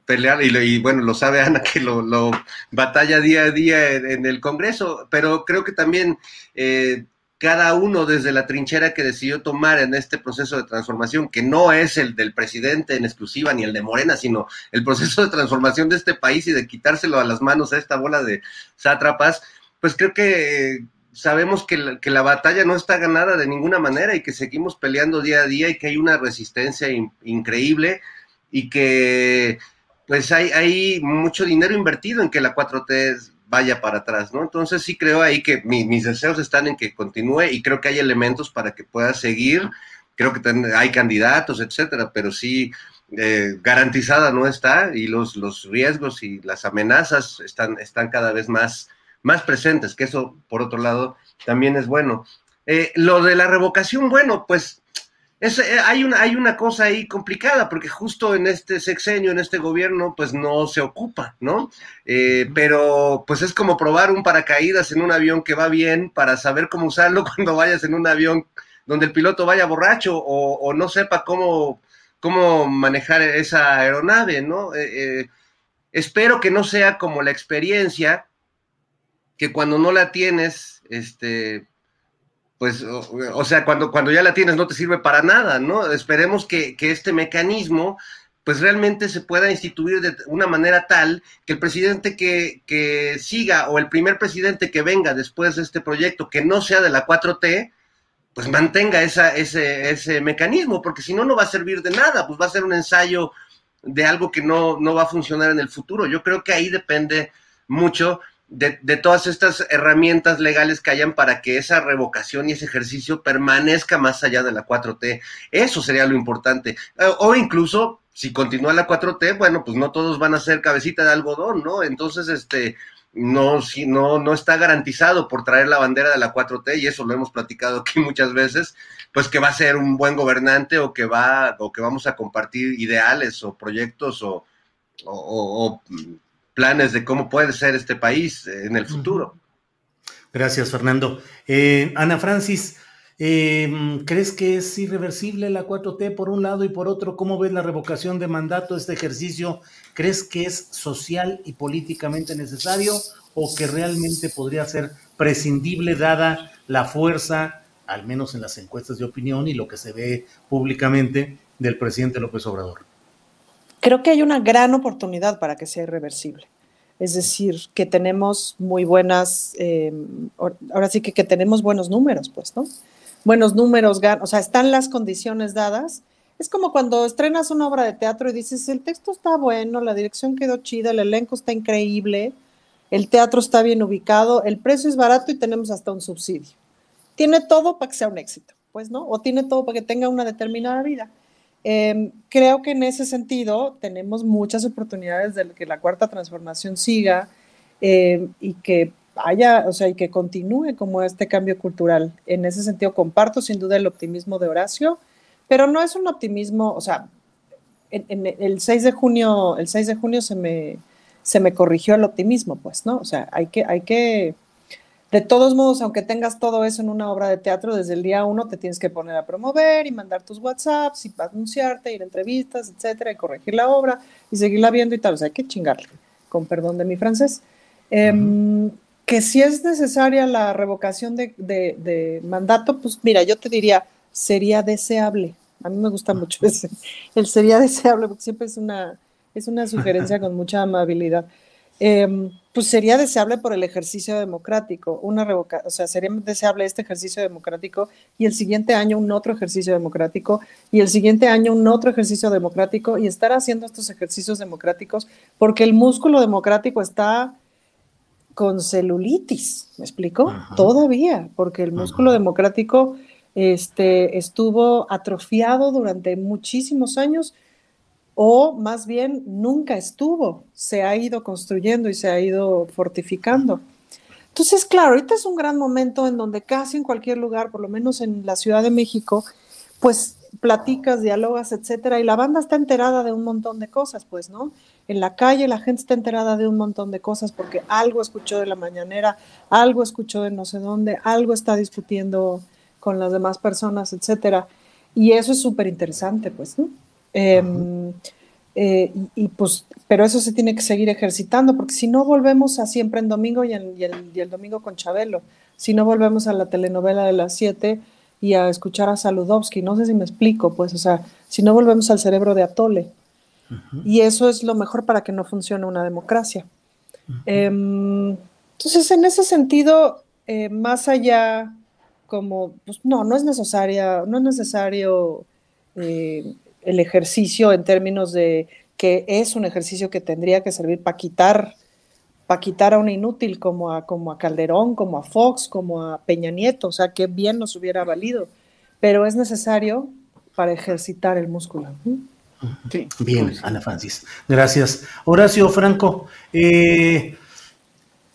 pelear, y, y bueno, lo sabe Ana que lo, lo batalla día a día en, en, el Congreso, pero creo que también eh, cada uno desde la trinchera que decidió tomar en este proceso de transformación, que no es el del presidente en exclusiva ni el de Morena, sino el proceso de transformación de este país y de quitárselo a las manos a esta bola de sátrapas, pues creo que eh, sabemos que la, que la, batalla no está ganada de ninguna manera y que seguimos peleando día a día y que hay una resistencia in, increíble y que pues hay, hay, mucho dinero invertido en que la 4T vaya para atrás, ¿no? Entonces sí creo ahí que mi, mis deseos están en que continúe y creo que hay elementos para que pueda seguir, creo que hay candidatos, etcétera, pero sí eh, garantizada no está y los, los riesgos y las amenazas están, están cada vez más más presentes, que eso, por otro lado, también es bueno. Eh, lo de la revocación, bueno, pues es, eh, hay, una, hay una cosa ahí complicada, porque justo en este sexenio, en este gobierno, pues no se ocupa, ¿no? Eh, pero pues es como probar un paracaídas en un avión que va bien para saber cómo usarlo cuando vayas en un avión donde el piloto vaya borracho o, o no sepa cómo, cómo manejar esa aeronave, ¿no? espero que no sea como la experiencia que cuando no la tienes, este, pues, o, sea, cuando, cuando ya la tienes no te sirve para nada, ¿no? Esperemos que, que, este mecanismo, pues realmente se pueda instituir de una manera tal que el presidente que, que siga o el primer presidente que venga después de este proyecto, que no sea de la 4T, pues mantenga esa, ese, ese mecanismo, porque si no, no va a servir de nada, pues va a ser un ensayo de algo que no, no va a funcionar en el futuro. Yo creo que ahí depende mucho de, todas estas herramientas legales que hayan para que esa revocación y ese ejercicio permanezca más allá de la 4T. Eso sería lo importante. O incluso, si continúa la 4T, bueno, pues no todos van a ser cabecita de algodón, ¿no? Entonces, este, no, si, no, no está garantizado por traer la bandera de la 4T, y eso lo hemos platicado aquí muchas veces, pues que va a ser un buen gobernante o que va, o que vamos a compartir ideales o proyectos o, o planes de cómo puede ser este país en el futuro. Gracias, Fernando. Eh, Ana Francis, eh, ¿crees que es irreversible la 4T por un lado y por otro? ¿Cómo ves la revocación de mandato, este ejercicio? ¿Crees que es social y políticamente necesario o que realmente podría ser prescindible dada la fuerza, al menos en las encuestas de opinión y lo que se ve públicamente del presidente López Obrador? Creo que hay una gran oportunidad para que sea irreversible. Es decir, que tenemos muy buenas, eh, ahora sí que, que tenemos buenos números, pues, ¿no? Buenos números, o sea, están las condiciones dadas. Es como cuando estrenas una obra de teatro y dices, el texto está bueno, la dirección quedó chida, el elenco está increíble, el teatro está bien ubicado, el precio es barato y tenemos hasta un subsidio. Tiene todo para que sea un éxito, pues, ¿no? O tiene todo para que tenga una determinada vida. Eh, creo que en ese sentido tenemos muchas oportunidades de que la cuarta transformación siga eh, y que haya, o sea, y que continúe como este cambio cultural. En ese sentido comparto sin duda el optimismo de Horacio, pero no es un optimismo, o sea, en, en el 6 de junio, el 6 de junio se me, se me corrigió el optimismo, pues, ¿no? O sea, hay que, hay que, de todos modos, aunque tengas todo eso en una obra de teatro, desde el día uno te tienes que poner a promover y mandar tus WhatsApps y anunciarte, ir a entrevistas, etcétera, y corregir la obra y seguirla viendo y tal. O sea, hay que chingarle, con perdón de mi francés. Eh, uh -huh. Que si es necesaria la revocación de, de, de, mandato, pues mira, yo te diría, sería deseable. A mí me gusta mucho ese. El sería deseable, porque siempre es una, es una sugerencia con mucha amabilidad. Em, pues sería deseable por el ejercicio democrático, una revoca o sea, sería deseable este ejercicio democrático y el siguiente año un otro ejercicio democrático y el siguiente año un otro ejercicio democrático y estar haciendo estos ejercicios democráticos porque el músculo democrático está con celulitis, ¿me explico? Todavía, porque el músculo democrático este, estuvo atrofiado durante muchísimos años o más bien nunca estuvo, se ha ido construyendo y se ha ido fortificando. Entonces, claro, ahorita es un gran momento en donde casi en cualquier lugar, por lo menos en la Ciudad de México, pues platicas, dialogas, etcétera, y la banda está enterada de un montón de cosas, pues, ¿no? En la calle la gente está enterada de un montón de cosas porque algo escuchó de la mañanera, algo escuchó de no sé dónde, algo está discutiendo con las demás personas, etcétera. Y eso es súper interesante, pues, ¿no? Em, eh, y, pues, pero eso se tiene que seguir ejercitando, porque si no volvemos a siempre en domingo y, el, domingo con Chabelo, si no volvemos a la telenovela de las 7 y a escuchar a Saludowski, no sé si me explico, pues, o sea, si no volvemos al cerebro de Atole. Y eso es lo mejor para que no funcione una democracia. Em, entonces, en ese sentido, eh, más allá, como, pues no, no es necesaria, no es necesario eh, el ejercicio en términos de que es un ejercicio que tendría que servir para quitar, para quitar a un inútil como a, como a Calderón, como a Fox, como a Peña Nieto, o sea, que bien nos hubiera valido, pero es necesario para ejercitar el músculo. Bien, Ana Francis. Gracias. Horacio Franco, eh,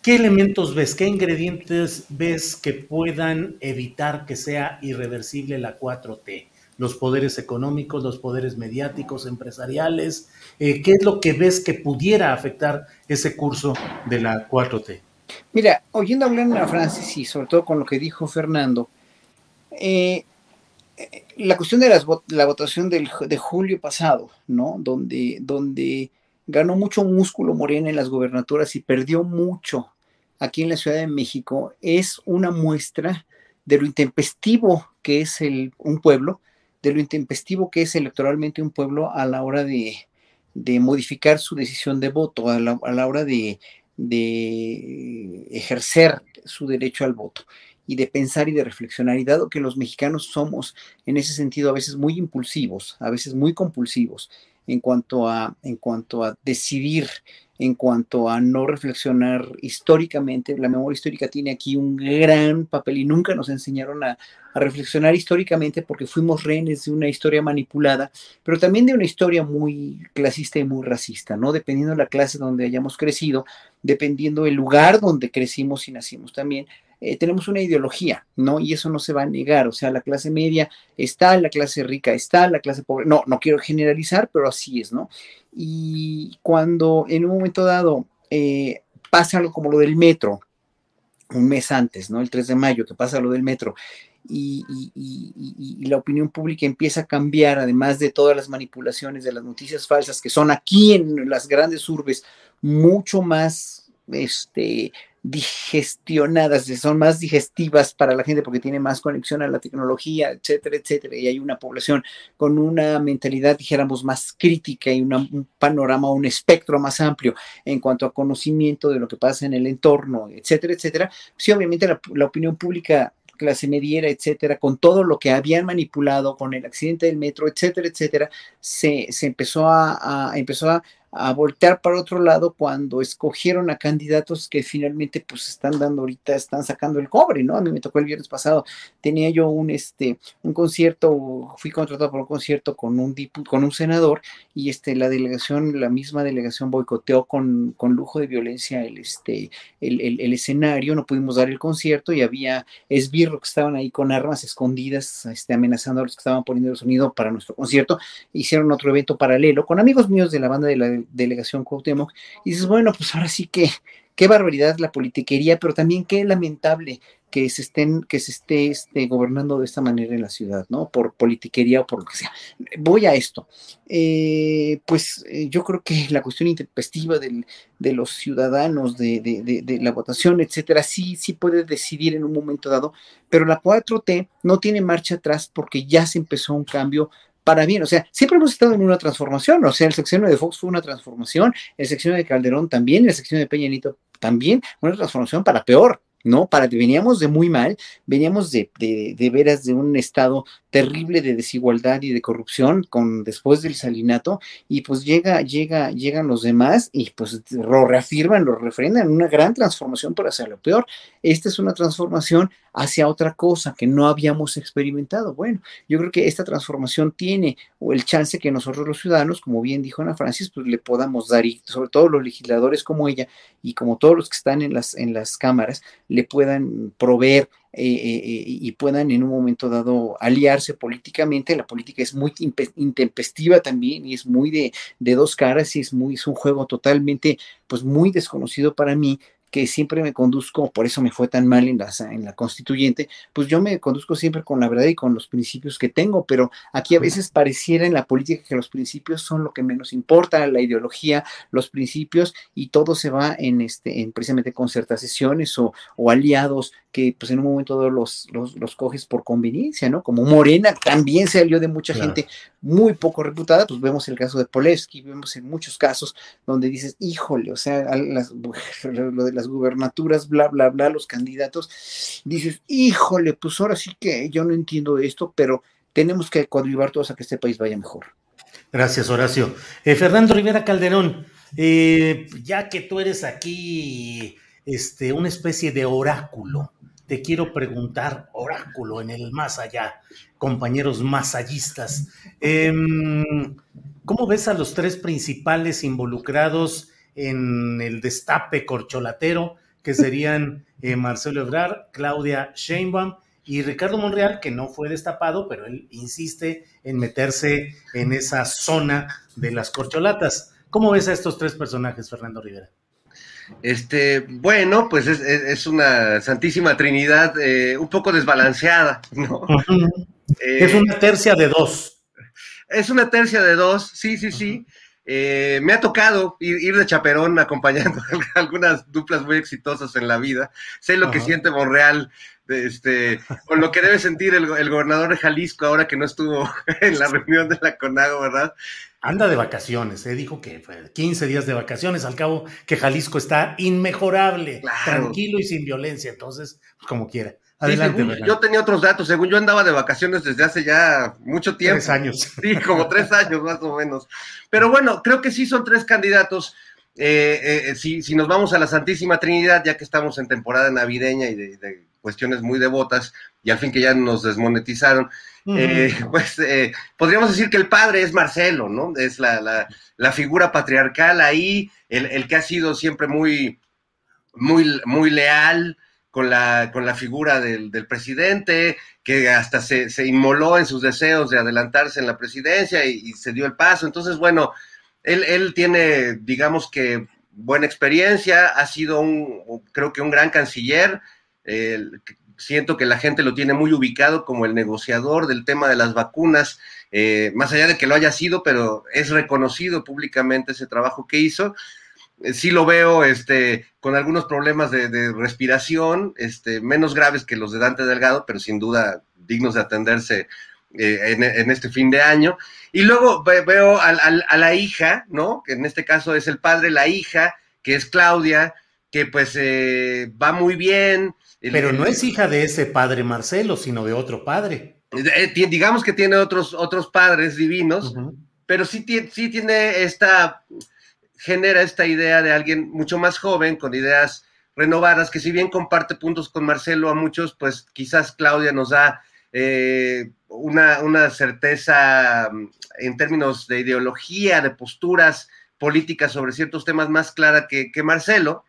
¿qué elementos ves, qué ingredientes ves que puedan evitar que sea irreversible la 4T? Los poderes económicos, los poderes mediáticos, empresariales? Eh, ¿Qué es lo que ves que pudiera afectar ese curso de la 4T? Mira, oyendo hablar a Francis y sobre todo con lo que dijo Fernando, eh, la cuestión de la votación del, de julio pasado, ¿no? Donde, donde ganó mucho músculo Morena en las gobernaturas y perdió mucho aquí en la Ciudad de México, es una muestra de lo intempestivo que es el, un pueblo de lo intempestivo que es electoralmente un pueblo a la hora de, modificar su decisión de voto, a la, hora de, ejercer su derecho al voto y de pensar y de reflexionar. Y dado que los mexicanos somos en ese sentido a veces muy impulsivos, a veces muy compulsivos en cuanto a, en cuanto a decidir en cuanto a no reflexionar históricamente. La memoria histórica tiene aquí un gran papel y nunca nos enseñaron a, reflexionar históricamente porque fuimos rehenes de una historia manipulada, pero también de una historia muy clasista y muy racista, ¿no? Dependiendo de la clase donde hayamos crecido, dependiendo del lugar donde crecimos y nacimos también, eh, tenemos una ideología, ¿no? Y eso no se va a negar, o sea, la clase media está, la clase rica está, la clase pobre, no, no quiero generalizar, pero así es, ¿no? Y cuando en un momento dado eh, pasa algo como lo del metro, un mes antes, ¿no? El 3 de mayo, que pasa lo del metro, y, y, la opinión pública empieza a cambiar, además de todas las manipulaciones de las noticias falsas que son aquí en las grandes urbes mucho más este, digestionadas, son más digestivas para la gente porque tiene más conexión a la tecnología, etcétera, etcétera. Y hay una población con una mentalidad, dijéramos, más crítica y un panorama, un espectro más amplio en cuanto a conocimiento de lo que pasa en el entorno, etcétera, etcétera. Sí, obviamente la, opinión pública clase mediera, etcétera, con todo lo que habían manipulado, con el accidente del metro, etcétera, etcétera, se, empezó a, a empezó a a voltear para otro lado cuando escogieron a candidatos que finalmente pues están dando ahorita, están sacando el cobre, ¿no? A mí me tocó el viernes pasado, tenía yo un, este, un concierto, fui contratado por un concierto con un, con un senador y este, la delegación, la misma delegación boicoteó con, con lujo de violencia el, este, el, el, escenario, no pudimos dar el concierto y había esbirros que estaban ahí con armas escondidas, este, amenazando a los que estaban poniendo el sonido para nuestro concierto, hicieron otro evento paralelo con amigos míos de la banda de la delegación Cuauhtémoc, y dices, bueno, pues ahora sí que, qué barbaridad la politiquería, pero también qué lamentable que se estén, que se esté este, gobernando de esta manera en la ciudad, ¿no? Por politiquería o por lo que sea. Voy a esto. Eh, pues eh, yo creo que la cuestión intempestiva del, de los ciudadanos, de, de, de, la votación, etcétera, sí, sí puede decidir en un momento dado, pero la 4T no tiene marcha atrás porque ya se empezó un cambio para bien. O sea, siempre hemos estado en una transformación. O sea, el sexenio de Fox fue una transformación, el sexenio de Calderón también, el sexenio de Peña Nieto también, una transformación para peor. ¿no? Para, veníamos de muy mal, veníamos de, de, de, veras de un estado terrible de desigualdad y de corrupción con después del salinato, y pues llega, llega, llegan los demás y pues lo reafirman, lo refrendan, una gran transformación para hacer lo peor. Esta es una transformación hacia otra cosa que no habíamos experimentado. Bueno, yo creo que esta transformación tiene el chance que nosotros los ciudadanos, como bien dijo Ana Francis, pues le podamos dar, y sobre todo los legisladores como ella y como todos los que están en las, en las cámaras, le puedan proveer eh, eh, y puedan en un momento dado aliarse políticamente. La política es muy intempestiva también y es muy de, de dos caras y es muy, es un juego totalmente, pues muy desconocido para mí, que siempre me conduzco, por eso me fue tan mal en la, en la constituyente, pues yo me conduzco siempre con la verdad y con los principios que tengo, pero aquí a veces pareciera en la política que los principios son lo que menos importa, la ideología, los principios, y todo se va en, este, en precisamente concertaciones o, o aliados que pues en un momento dado los, los, los, coges por conveniencia, ¿no? Como Morena también se alió de mucha claro. gente muy poco reputada, pues vemos el caso de Polevsky, vemos en muchos casos donde dices, híjole, o sea, las, lo de las gubernaturas, bla, bla, bla, los candidatos, dices, híjole, pues ahora sí que yo no entiendo esto, pero tenemos que coadyuvar todos a que este país vaya mejor. Gracias, Horacio. Eh, Fernando Rivera Calderón, eh, ya que tú eres aquí este, una especie de oráculo, te quiero preguntar, oráculo en el más allá, compañeros masallistas, eh, ¿cómo ves a los tres principales involucrados en el destape corcholatero, que serían eh, Marcelo Ebrard, Claudia Sheinbaum y Ricardo Monreal, que no fue destapado, pero él insiste en meterse en esa zona de las corcholatas? ¿Cómo ves a estos tres personajes, Fernando Rivera? Este, bueno, pues es, es, es una santísima trinidad eh, un poco desbalanceada, ¿no? Eh, es una tercia de dos. Es una tercia de dos, sí, sí, sí. Uh -huh. Eh, me ha tocado ir, ir, de chaperón acompañando algunas duplas muy exitosas en la vida. Sé lo que siente Monreal, este, con lo que debe sentir el, el gobernador de Jalisco ahora que no estuvo en la reunión de la CONAGO, ¿verdad? anda de vacaciones, ¿eh? dijo que fue 15 días de vacaciones, al cabo que Jalisco está inmejorable, claro. tranquilo y sin violencia, entonces, pues como quiera. Adelante, yo tenía otros datos, según yo andaba de vacaciones desde hace ya mucho tiempo. Tres años. Sí, como tres años más o menos. Pero bueno, creo que sí son tres candidatos. Eh, eh, si, si, nos vamos a la Santísima Trinidad, ya que estamos en temporada navideña y de, de cuestiones muy devotas, y al fin que ya nos desmonetizaron, Uh -huh. eh, pues eh, podríamos decir que el padre es Marcelo, ¿no? Es la, la, la figura patriarcal ahí, el, el, que ha sido siempre muy, muy, muy leal con la, con la figura del, del presidente, que hasta se, se, inmoló en sus deseos de adelantarse en la presidencia y, se dio el paso. Entonces, bueno, él, él, tiene, digamos que, buena experiencia, ha sido un, creo que un gran canciller, siento que la gente lo tiene muy ubicado como el negociador del tema de las vacunas, eh, más allá de que lo haya sido, pero es reconocido públicamente ese trabajo que hizo. Sí lo veo este, con algunos problemas de, de, respiración, este, menos graves que los de Dante Delgado, pero sin duda dignos de atenderse eh, en, en, este fin de año. Y luego veo a, a, a, la hija, ¿no? Que en este caso es el padre, la hija, que es Claudia, que pues eh, va muy bien, pero no es hija de ese padre Marcelo, sino de otro padre. Eh, digamos que tiene otros, otros padres divinos, uh -huh. pero sí, sí tiene esta, genera esta idea de alguien mucho más joven, con ideas renovadas, que si bien comparte puntos con Marcelo a muchos, pues quizás Claudia nos da eh, una, una certeza mm, en términos de ideología, de posturas políticas sobre ciertos temas más clara que, que Marcelo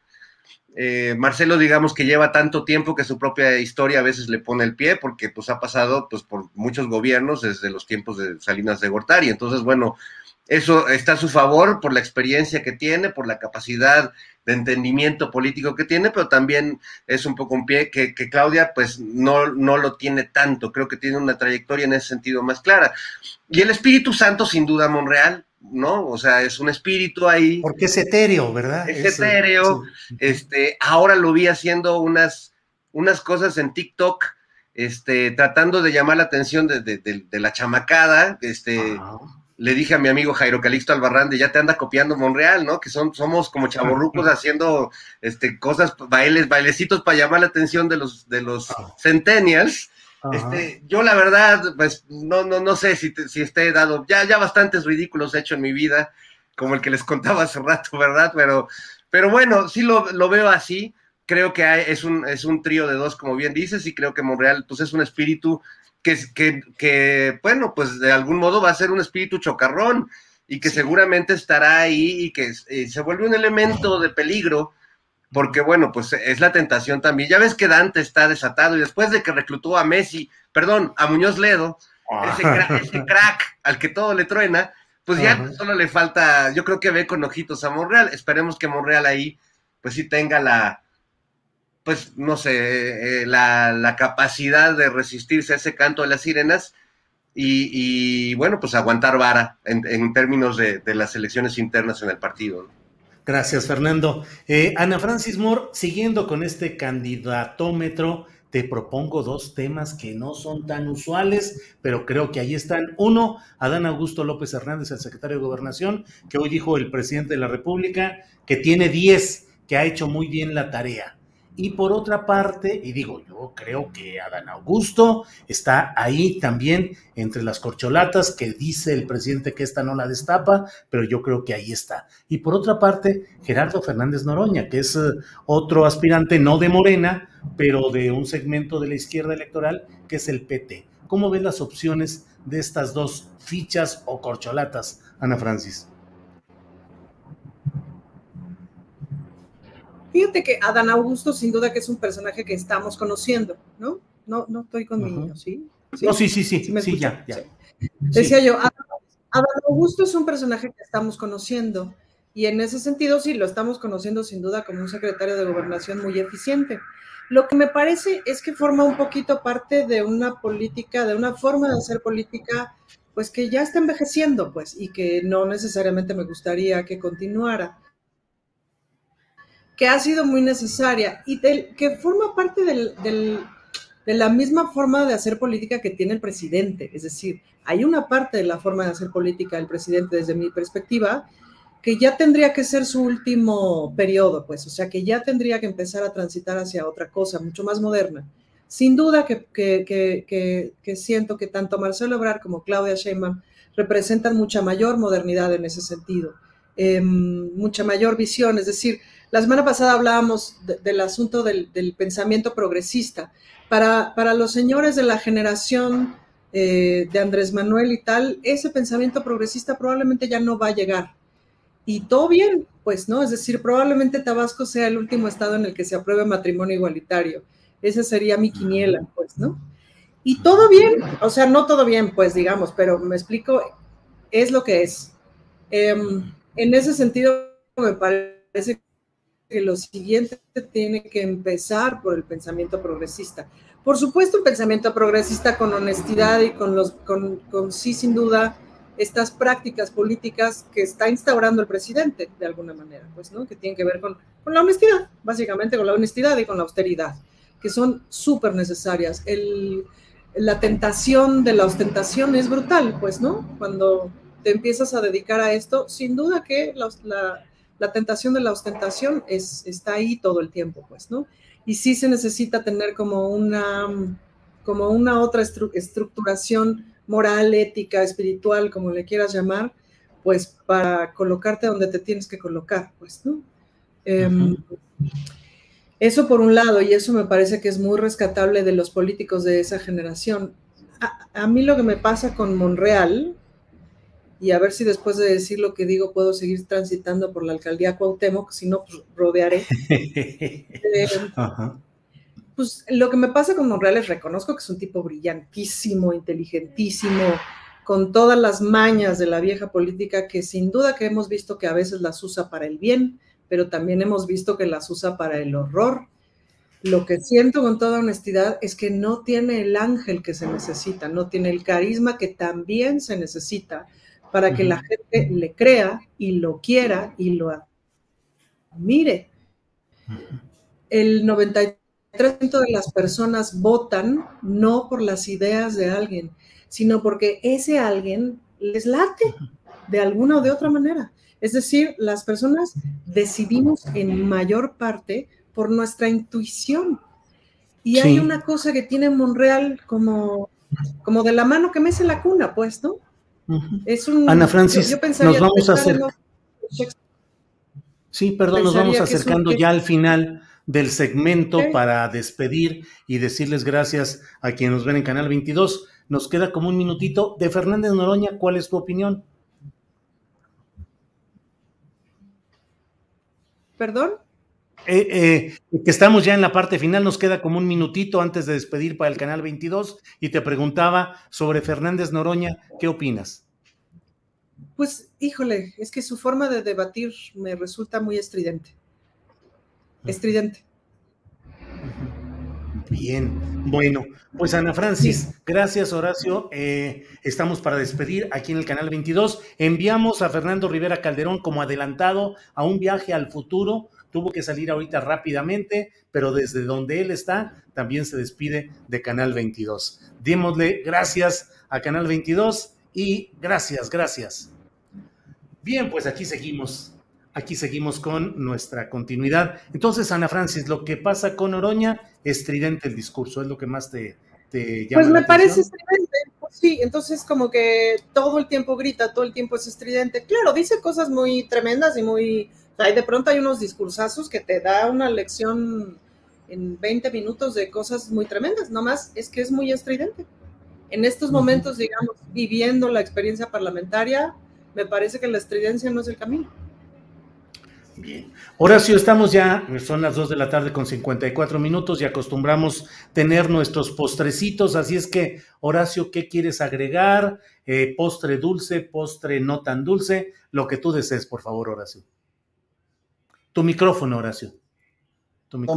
eh, Marcelo, digamos que lleva tanto tiempo que su propia historia a veces le pone el pie, porque pues ha pasado pues por muchos gobiernos desde los tiempos de Salinas de Gortari. Entonces, bueno, eso está a su favor por la experiencia que tiene, por la capacidad de entendimiento político que tiene, pero también es un poco un pie que, que Claudia pues no, no lo tiene tanto, creo que tiene una trayectoria en ese sentido más clara. Y el Espíritu Santo, sin duda, Monreal, ¿no? O sea, es un espíritu ahí. Porque es etéreo, ¿verdad? Es etéreo. Sí. Este, ahora lo vi haciendo unas, unas cosas en TikTok este, tratando de llamar la atención de, de- de- de la chamacada, este, le dije a mi amigo Jairo Calixto Albarrande, ya te anda copiando Monreal, ¿no? Que son, somos como chavorrucos haciendo este, cosas, bailes, bailecitos para llamar la atención de los, de los centennials. Ajá. Este, yo la verdad, pues no, no, no sé si, te- si esté dado, ya, ya bastantes ridículos he hecho en mi vida, como el que les contaba hace rato, ¿verdad? Pero, pero bueno, sí lo, lo veo así. Creo que hay- es, un, es un trío de dos, como bien dices, y creo que Monreal pues, es un espíritu que, que, que, bueno, pues de algún modo va a ser un espíritu chocarrón y que seguramente estará ahí y que eh, se vuelve un elemento de peligro porque bueno, pues es la tentación también. Ya ves que Dante está desatado y después de que reclutó a Messi, perdón, a Muñoz Ledo, ese, cra- ese crack al que todo le truena, pues ya solo le falta, yo creo que ve con ojitos a Monreal. Esperemos que Monreal ahí, pues sí tenga la, pues no sé, eh, la, la capacidad de resistirse a ese canto de las sirenas y, y, bueno, pues aguantar vara en, en términos de, de las elecciones internas en el partido. Gracias, Fernando. Eh, Ana Francis Moore, siguiendo con este candidatómetro, te propongo dos temas que no son tan usuales, pero creo que ahí están. Uno, Adán Augusto López Hernández, el secretario de Gobernación, que hoy dijo el presidente de la República que tiene 10, que ha hecho muy bien la tarea. Y por otra parte, y digo, yo creo que Adán Augusto está ahí también entre las corcholatas que dice el presidente que esta no la destapa, pero yo creo que ahí está. Y por otra parte, Gerardo Fernández Noroña, que es eh, otro aspirante no de Morena, pero de un segmento de la izquierda electoral, que es el PT. ¿Cómo ves las opciones de estas dos fichas o corcholatas, Ana Francis? Fíjate que Adán Augusto, sin duda que es un personaje que estamos conociendo, ¿no? No, no estoy con mi Ujú. niño, ¿sí? No, sí, sí, sí, sí, ya, ya. Decía yo, Adán Adán Augusto es un personaje que estamos conociendo y en ese sentido sí lo estamos conociendo sin duda como un secretario de gobernación muy eficiente. Lo que me parece es que forma un poquito parte de una política, de una forma de hacer política, pues que ya está envejeciendo, pues, y que no necesariamente me gustaría que continuara que ha sido muy necesaria y que forma parte de la misma forma de hacer política que tiene el presidente. Es decir, hay una parte de la forma de hacer política del presidente desde mi perspectiva que ya tendría que ser su último periodo, pues, o sea, que ya tendría que empezar a transitar hacia otra cosa, mucho más moderna. Sin duda que, siento que tanto Marcelo Ebrard como Claudia Sheinbaum representan mucha mayor modernidad en ese sentido, em, mucha mayor visión, es decir, la semana pasada hablábamos de- del asunto del, del pensamiento progresista. Para, para los señores de la generación eh, de Andrés Manuel y tal, ese pensamiento progresista probablemente ya no va a llegar. Y todo bien, pues, ¿no? Es decir, probablemente Tabasco sea el último estado en el que se apruebe matrimonio igualitario. Esa sería mi quiniela, pues, ¿no? Y todo bien, o sea, no todo bien, pues, digamos, pero me explico, es lo que es. Em, en ese sentido, me parece que lo siguiente tiene que empezar por el pensamiento progresista. Por supuesto, un pensamiento progresista con honestidad y con, los, con, con sí, sin duda, estas prácticas políticas que está instaurando el presidente, de alguna manera, pues, ¿no? Que tienen que ver con, con la honestidad, básicamente con la honestidad y con la austeridad, que son súper necesarias. El, la tentación de la ostentación es brutal, pues, ¿no? Cuando te empiezas a dedicar a esto, sin duda que la, la, la tentación de la ostentación es, está ahí todo el tiempo, pues, ¿no? Y sí se necesita tener como una, como una otra estru estructuración moral, ética, espiritual, como le quieras llamar, pues para colocarte donde te tienes que colocar, pues, ¿no? Eh, eso por un lado, y eso me parece que es muy rescatable de los políticos de esa generación. A, a, mí lo que me pasa con Monreal, y a ver si después de decir lo que digo puedo seguir transitando por la alcaldía Cuauhtémoc, si no, pues rodearé. eh, Ajá. pues lo que me pasa con Monreal es reconozco que es un tipo brillantísimo, inteligentísimo, con todas las mañas de la vieja política que sin duda que hemos visto que a veces las usa para el bien, pero también hemos visto que las usa para el horror. Lo que siento con toda honestidad es que no tiene el ángel que se necesita, no tiene el carisma que también se necesita para que la gente le crea y lo quiera y lo admire. El 93 93% de las personas votan no por las ideas de alguien, sino porque ese alguien les late de alguna o de otra manera. Es decir, las personas decidimos en mayor parte por nuestra intuición. Y hay una cosa que tiene Monreal como, como de la mano que me hace la cuna, pues, ¿no? Es un, Ana Francis, nos vamos a hacer... Sí, perdón, nos vamos acercando ya al final del segmento para despedir y decirles gracias a quienes nos ven en Canal 22. Nos queda como un minutito. De Fernández Noroña, ¿cuál es tu opinión? ¿Perdón? Eh, eh, que estamos ya en la parte final, nos queda como un minutito antes de despedir para el canal 22 y te preguntaba sobre Fernández Noroña, ¿qué opinas? Pues, híjole, es que su forma de debatir me resulta muy estridente. Estridente. Bien, bueno, pues Ana Francis, gracias Horacio. Eh, estamos para despedir aquí en el canal 22. Enviamos a Fernando Rivera Calderón como adelantado a un viaje al futuro. Tuvo que salir ahorita rápidamente, pero desde donde él está, también se despide de Canal 22. Démosle gracias a Canal 22 y gracias, gracias. Bien, pues aquí seguimos aquí seguimos con nuestra continuidad. Entonces, Ana Francis, lo que pasa con Oroña, estridente el discurso, es lo que más te, te llama. Pues me parece estridente, pues sí, entonces como que todo el tiempo grita, todo el tiempo es estridente. Claro, dice cosas muy tremendas y muy... O de pronto hay unos discursazos que te da una lección en 20 minutos de cosas muy tremendas, nomás es que es muy estridente. En estos momentos, digamos, viviendo la experiencia parlamentaria, me parece que la estridencia no es el camino. Bien. Horacio, estamos ya, son las 2 de la tarde con 54 minutos y acostumbramos tener nuestros postrecitos, así es que, Horacio, ¿qué quieres agregar? Eh, postre dulce, postre no tan dulce, lo que tú desees, por favor, Horacio. Tu micrófono, Horacio.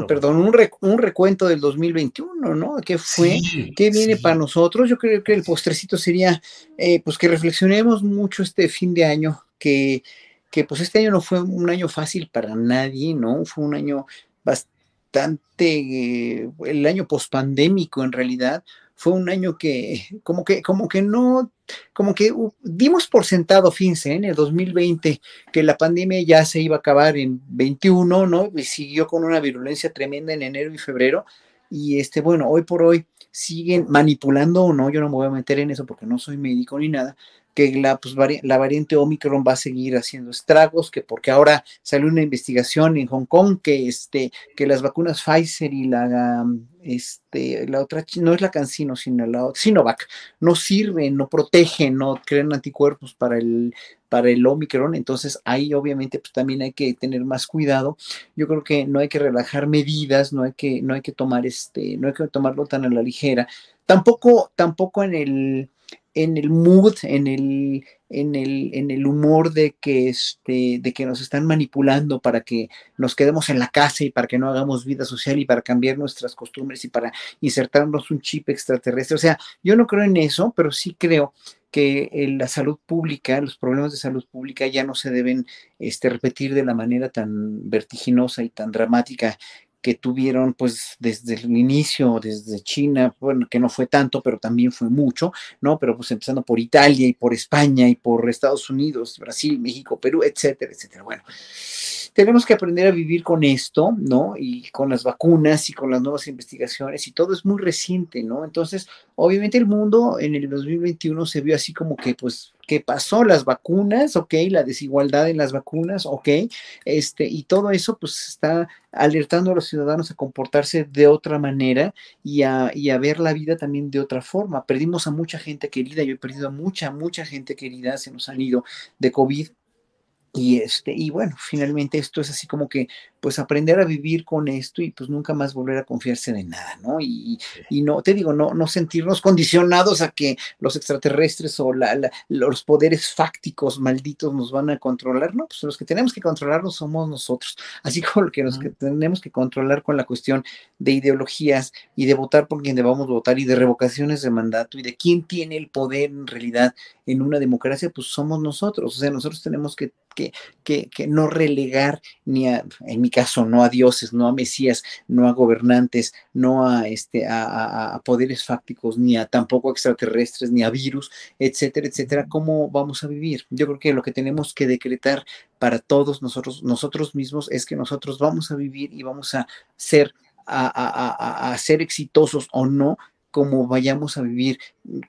perdón, un, recuento del 2021, ¿no? ¿Qué fue? ¿Qué viene para nosotros? Yo creo que el postrecito sería, eh, pues que reflexionemos mucho este fin de año, que que pues este año no fue un año fácil para nadie, ¿no? Fue un año bastante, eh, el año pospandémico en realidad, fue un año que como que, como que no, como que dimos por sentado, fíjense, en el 2020, que la pandemia ya se iba a acabar en 21, ¿no? Y siguió con una virulencia tremenda en enero y febrero. Y este, bueno, hoy por hoy siguen manipulando o no, yo no me voy a meter en eso porque no soy médico ni nada, que la, pues, la variante Omicron va a seguir haciendo estragos, que porque ahora salió una investigación en Hong Kong que, este, que las vacunas Pfizer y la, este, la otra, no es la Cancino, sino la Sinovac, no sirven, no protegen, no crean anticuerpos para el, para el Omicron, entonces ahí obviamente pues también hay que tener más cuidado. Yo creo que no hay que relajar medidas, no hay que, no hay que tomar este, no hay que tomarlo tan a la ligera. Tampoco, tampoco en el, en el mood, en el, en el, en el humor de que, este, de que nos están manipulando para que nos quedemos en la casa y para que no hagamos vida social y para cambiar nuestras costumbres y para insertarnos un chip extraterrestre. O sea, yo no creo en eso, pero sí creo que la salud pública, los problemas de salud pública ya no se deben este, repetir de la manera tan vertiginosa y tan dramática que tuvieron pues desde el inicio, desde China, bueno, que no fue tanto, pero también fue mucho, ¿no? Pero pues empezando por Italia y por España y por Estados Unidos, Brasil, México, Perú, etcétera, etcétera. Bueno, tenemos que aprender a vivir con esto, ¿no? Y con las vacunas y con las nuevas investigaciones y todo es muy reciente, ¿no? Entonces, obviamente el mundo en el 2021 se vio así como que, pues, ¿qué pasó? Las vacunas, ok, la desigualdad en las vacunas, ok, este, y todo eso, pues, está alertando a los ciudadanos a comportarse de otra manera y a, y a ver la vida también de otra forma. Perdimos a mucha gente querida, yo he perdido a mucha, mucha gente querida, se nos han ido de COVID y este, y bueno, finalmente esto es así como que, pues aprender a vivir con esto y pues nunca más volver a confiarse de nada, ¿no? Y, y no, te digo, no, no sentirnos condicionados a que los extraterrestres o la, los poderes fácticos malditos nos van a controlar, ¿no? Pues los que tenemos que controlarnos somos nosotros, así como lo que nos que tenemos que controlar con la cuestión de ideologías y de votar por quien debamos votar y de revocaciones de mandato y de quién tiene el poder en realidad en una democracia, pues somos nosotros, o sea, nosotros tenemos que que, que, que, no relegar ni a, en mi caso, no a dioses, no a mesías, no a gobernantes, no a, este, a, a, poderes fácticos, ni a tampoco extraterrestres, ni a virus, etcétera, etcétera. ¿Cómo vamos a vivir? Yo creo que lo que tenemos que decretar para todos nosotros, nosotros mismos, es que nosotros vamos a vivir y vamos a ser a, a, a, ser exitosos o no cómo vayamos a vivir,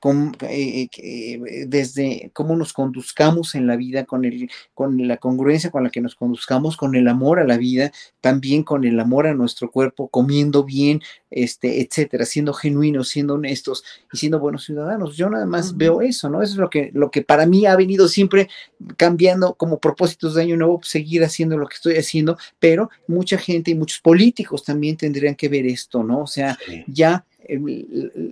con, eh, eh, desde cómo nos conduzcamos en la vida, con, el, con la congruencia con la que nos conduzcamos, con el amor a la vida, también con el amor a nuestro cuerpo, comiendo bien, este, etcétera, siendo genuinos, siendo honestos y siendo buenos ciudadanos. Yo nada más veo eso, ¿no? Eso es lo que, lo que para mí ha venido siempre cambiando como propósitos de año nuevo, seguir haciendo lo que estoy haciendo, pero mucha gente y muchos políticos también tendrían que ver esto, ¿no? O sea, ya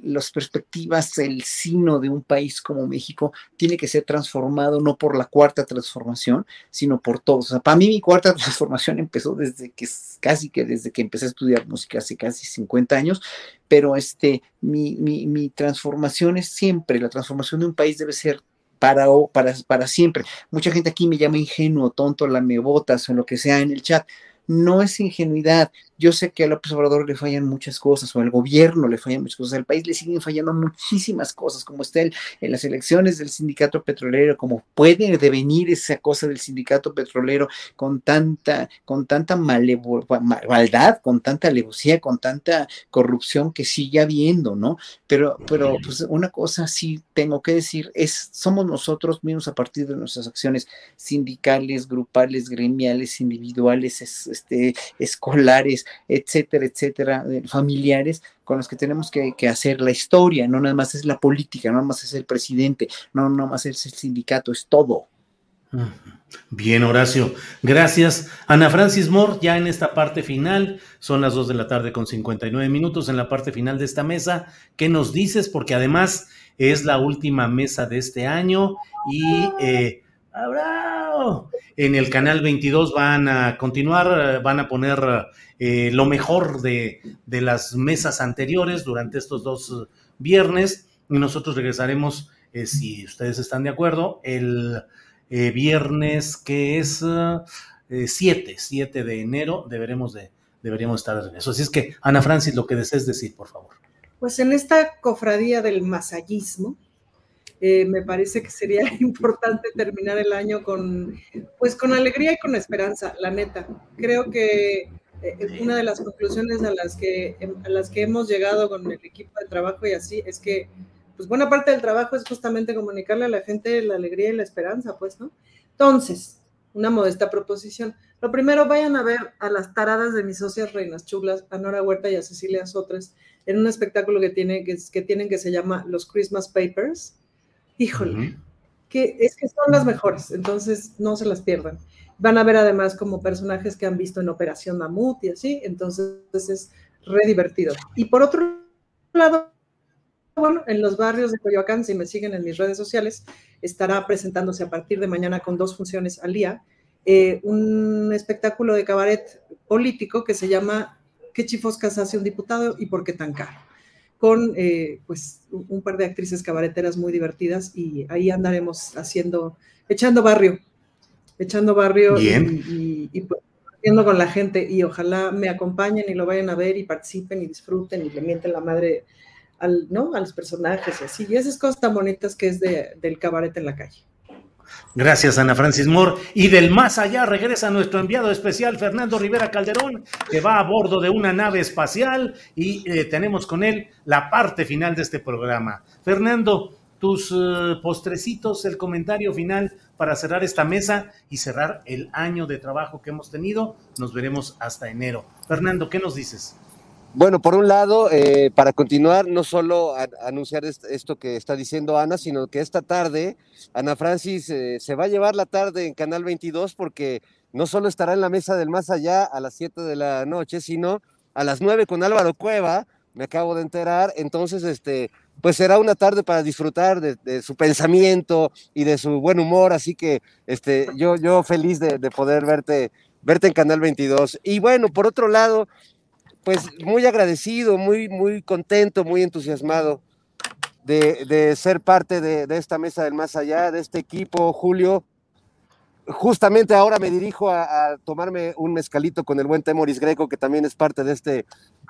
las perspectivas, el sino de un país como México tiene que ser transformado no por la cuarta transformación, sino por todos. O sea, para mí mi cuarta transformación empezó desde que casi que desde que empecé a estudiar música hace casi 50 años, pero este, mi, mi, mi transformación es siempre, la transformación de un país debe ser para, para, para siempre. Mucha gente aquí me llama ingenuo, tonto, lamebotas o lo que sea en el chat no es ingenuidad. Yo sé que a López Obrador le fallan muchas cosas, o al gobierno le fallan muchas cosas, al país le siguen fallando muchísimas cosas, como está el, en las elecciones del sindicato petrolero, como puede devenir esa cosa del sindicato petrolero con tanta, con tanta maldad, con tanta alevosía, con tanta corrupción que sigue habiendo, ¿no? Pero, pero pues una cosa sí tengo que decir, es, somos nosotros mismos a partir de nuestras acciones sindicales, grupales, gremiales, individuales, este, escolares, etcétera, etcétera, familiares, con los que tenemos que, hacer la historia, no nada más es la política, no nada más es el presidente, no nada más es el sindicato, es todo. Bien, Horacio. Gracias. Ana Francis Moore, ya en esta parte final, son las 2 de la tarde con 59 minutos en la parte final de esta mesa. ¿Qué nos dices? Porque además es la última mesa de este año y eh, en el canal 22 van a continuar, van a poner eh, lo mejor de, las mesas anteriores durante estos dos viernes y nosotros regresaremos, eh, si ustedes están de acuerdo, el eh, viernes que es 7, 7 de enero, deberemos de, deberíamos estar en eso. Así es que, Ana Francis, lo que desees decir, por favor. Pues en esta cofradía del masallismo, eh, me parece que sería importante terminar el año con, pues con alegría y con esperanza, la neta. Creo que eh, una de las conclusiones a las, que, a las que hemos llegado con el equipo de trabajo y así es que, pues buena parte del trabajo es justamente comunicarle a la gente la alegría y la esperanza, pues, ¿no? Entonces, una modesta proposición. Lo primero, vayan a ver a las taradas de mis socias reinas chulas, a Nora Huerta y a Cecilia Sotres, en un espectáculo que, tiene, que, que tienen que se llama Los Christmas Papers híjole, que es que son las mejores, entonces no se las pierdan. Van a ver además como personajes que han visto en Operación Mamut y así, entonces es re divertido. Y por otro lado, bueno, en los barrios de Coyoacán, si me siguen en mis redes sociales, estará presentándose a partir de mañana con dos funciones al día, eh, un espectáculo de cabaret político que se llama ¿Qué chifoscas hace un diputado y por qué tan caro? Con eh, pues un par de actrices cabareteras muy divertidas y ahí andaremos haciendo, echando barrio, echando barrio y, y, pues, con la gente y ojalá me acompañen y lo vayan a ver y participen y disfruten y le mienten la madre al, ¿no? a los personajes y así. Y esas cosas tan bonitas que es de, del cabaret en la calle. Gracias, Ana Francis Moore. Y del más allá regresa nuestro enviado especial, Fernando Rivera Calderón, que va a bordo de una nave espacial y eh, tenemos con él la parte final de este programa. Fernando, tus eh, postrecitos, el comentario final para cerrar esta mesa y cerrar el año de trabajo que hemos tenido. Nos veremos hasta enero. Fernando, ¿qué nos dices? Bueno, por un lado, eh, para continuar, no solo anunciar esto que está diciendo Ana, sino que esta tarde Ana Francis eh, se va a llevar la tarde en Canal 22 porque no solo estará en la mesa del más allá a las 7 de la noche, sino a las 9 con Álvaro Cueva, me acabo de enterar, entonces este, pues será una tarde para disfrutar de, su pensamiento y de su buen humor, así que este, yo, yo feliz de, de poder verte, verte en Canal 22. Y bueno, por otro lado, pues muy agradecido, muy, muy contento, muy entusiasmado de, ser parte de, esta mesa del más allá, de este equipo, Julio. justamente ahora me dirijo a, tomarme un mezcalito con el buen Temoris Greco, que también es parte de este,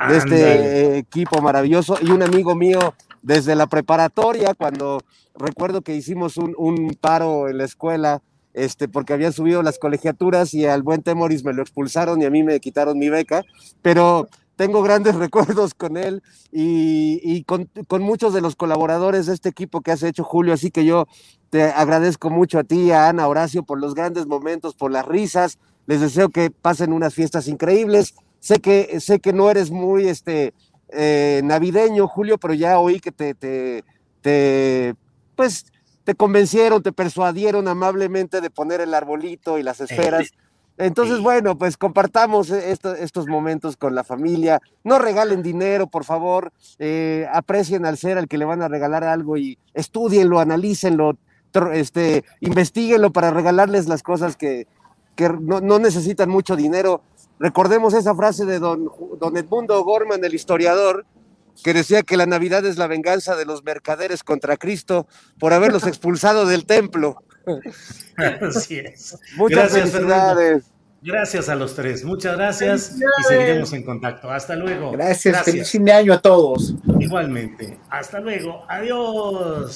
de este equipo maravilloso, y un amigo mío desde la preparatoria, cuando recuerdo que hicimos un, un paro en la escuela, este, porque habían subido las colegiaturas y al buen Temoris me lo expulsaron y a mí me quitaron mi beca, pero tengo grandes recuerdos con él y, con, muchos de los colaboradores de este equipo que has hecho, Julio. Así que yo te agradezco mucho a ti, a Ana, Horacio, por los grandes momentos, por las risas. Les deseo que pasen unas fiestas increíbles. Sé que, sé que no eres muy este, eh, navideño, Julio, pero ya oí que te, te, te, pues, te convencieron, te persuadieron amablemente de poner el arbolito y las esferas. Entonces, bueno, pues compartamos estos momentos con la familia. No regalen dinero, por favor. Eh, aprecien al ser al que le van a regalar algo y estudienlo, analícenlo, este, investiguenlo para regalarles las cosas que, no, necesitan mucho dinero. Recordemos esa frase de don, don Edmundo Gorman, el historiador, que decía que la Navidad es la venganza de los mercaderes contra Cristo por haberlos expulsado del templo. Así es. Muchas gracias, felicidades. Gracias a los tres. Muchas gracias y seguiremos en contacto. Hasta luego. Gracias. gracias. Feliz fin de año a todos. Igualmente. Hasta luego. Adiós.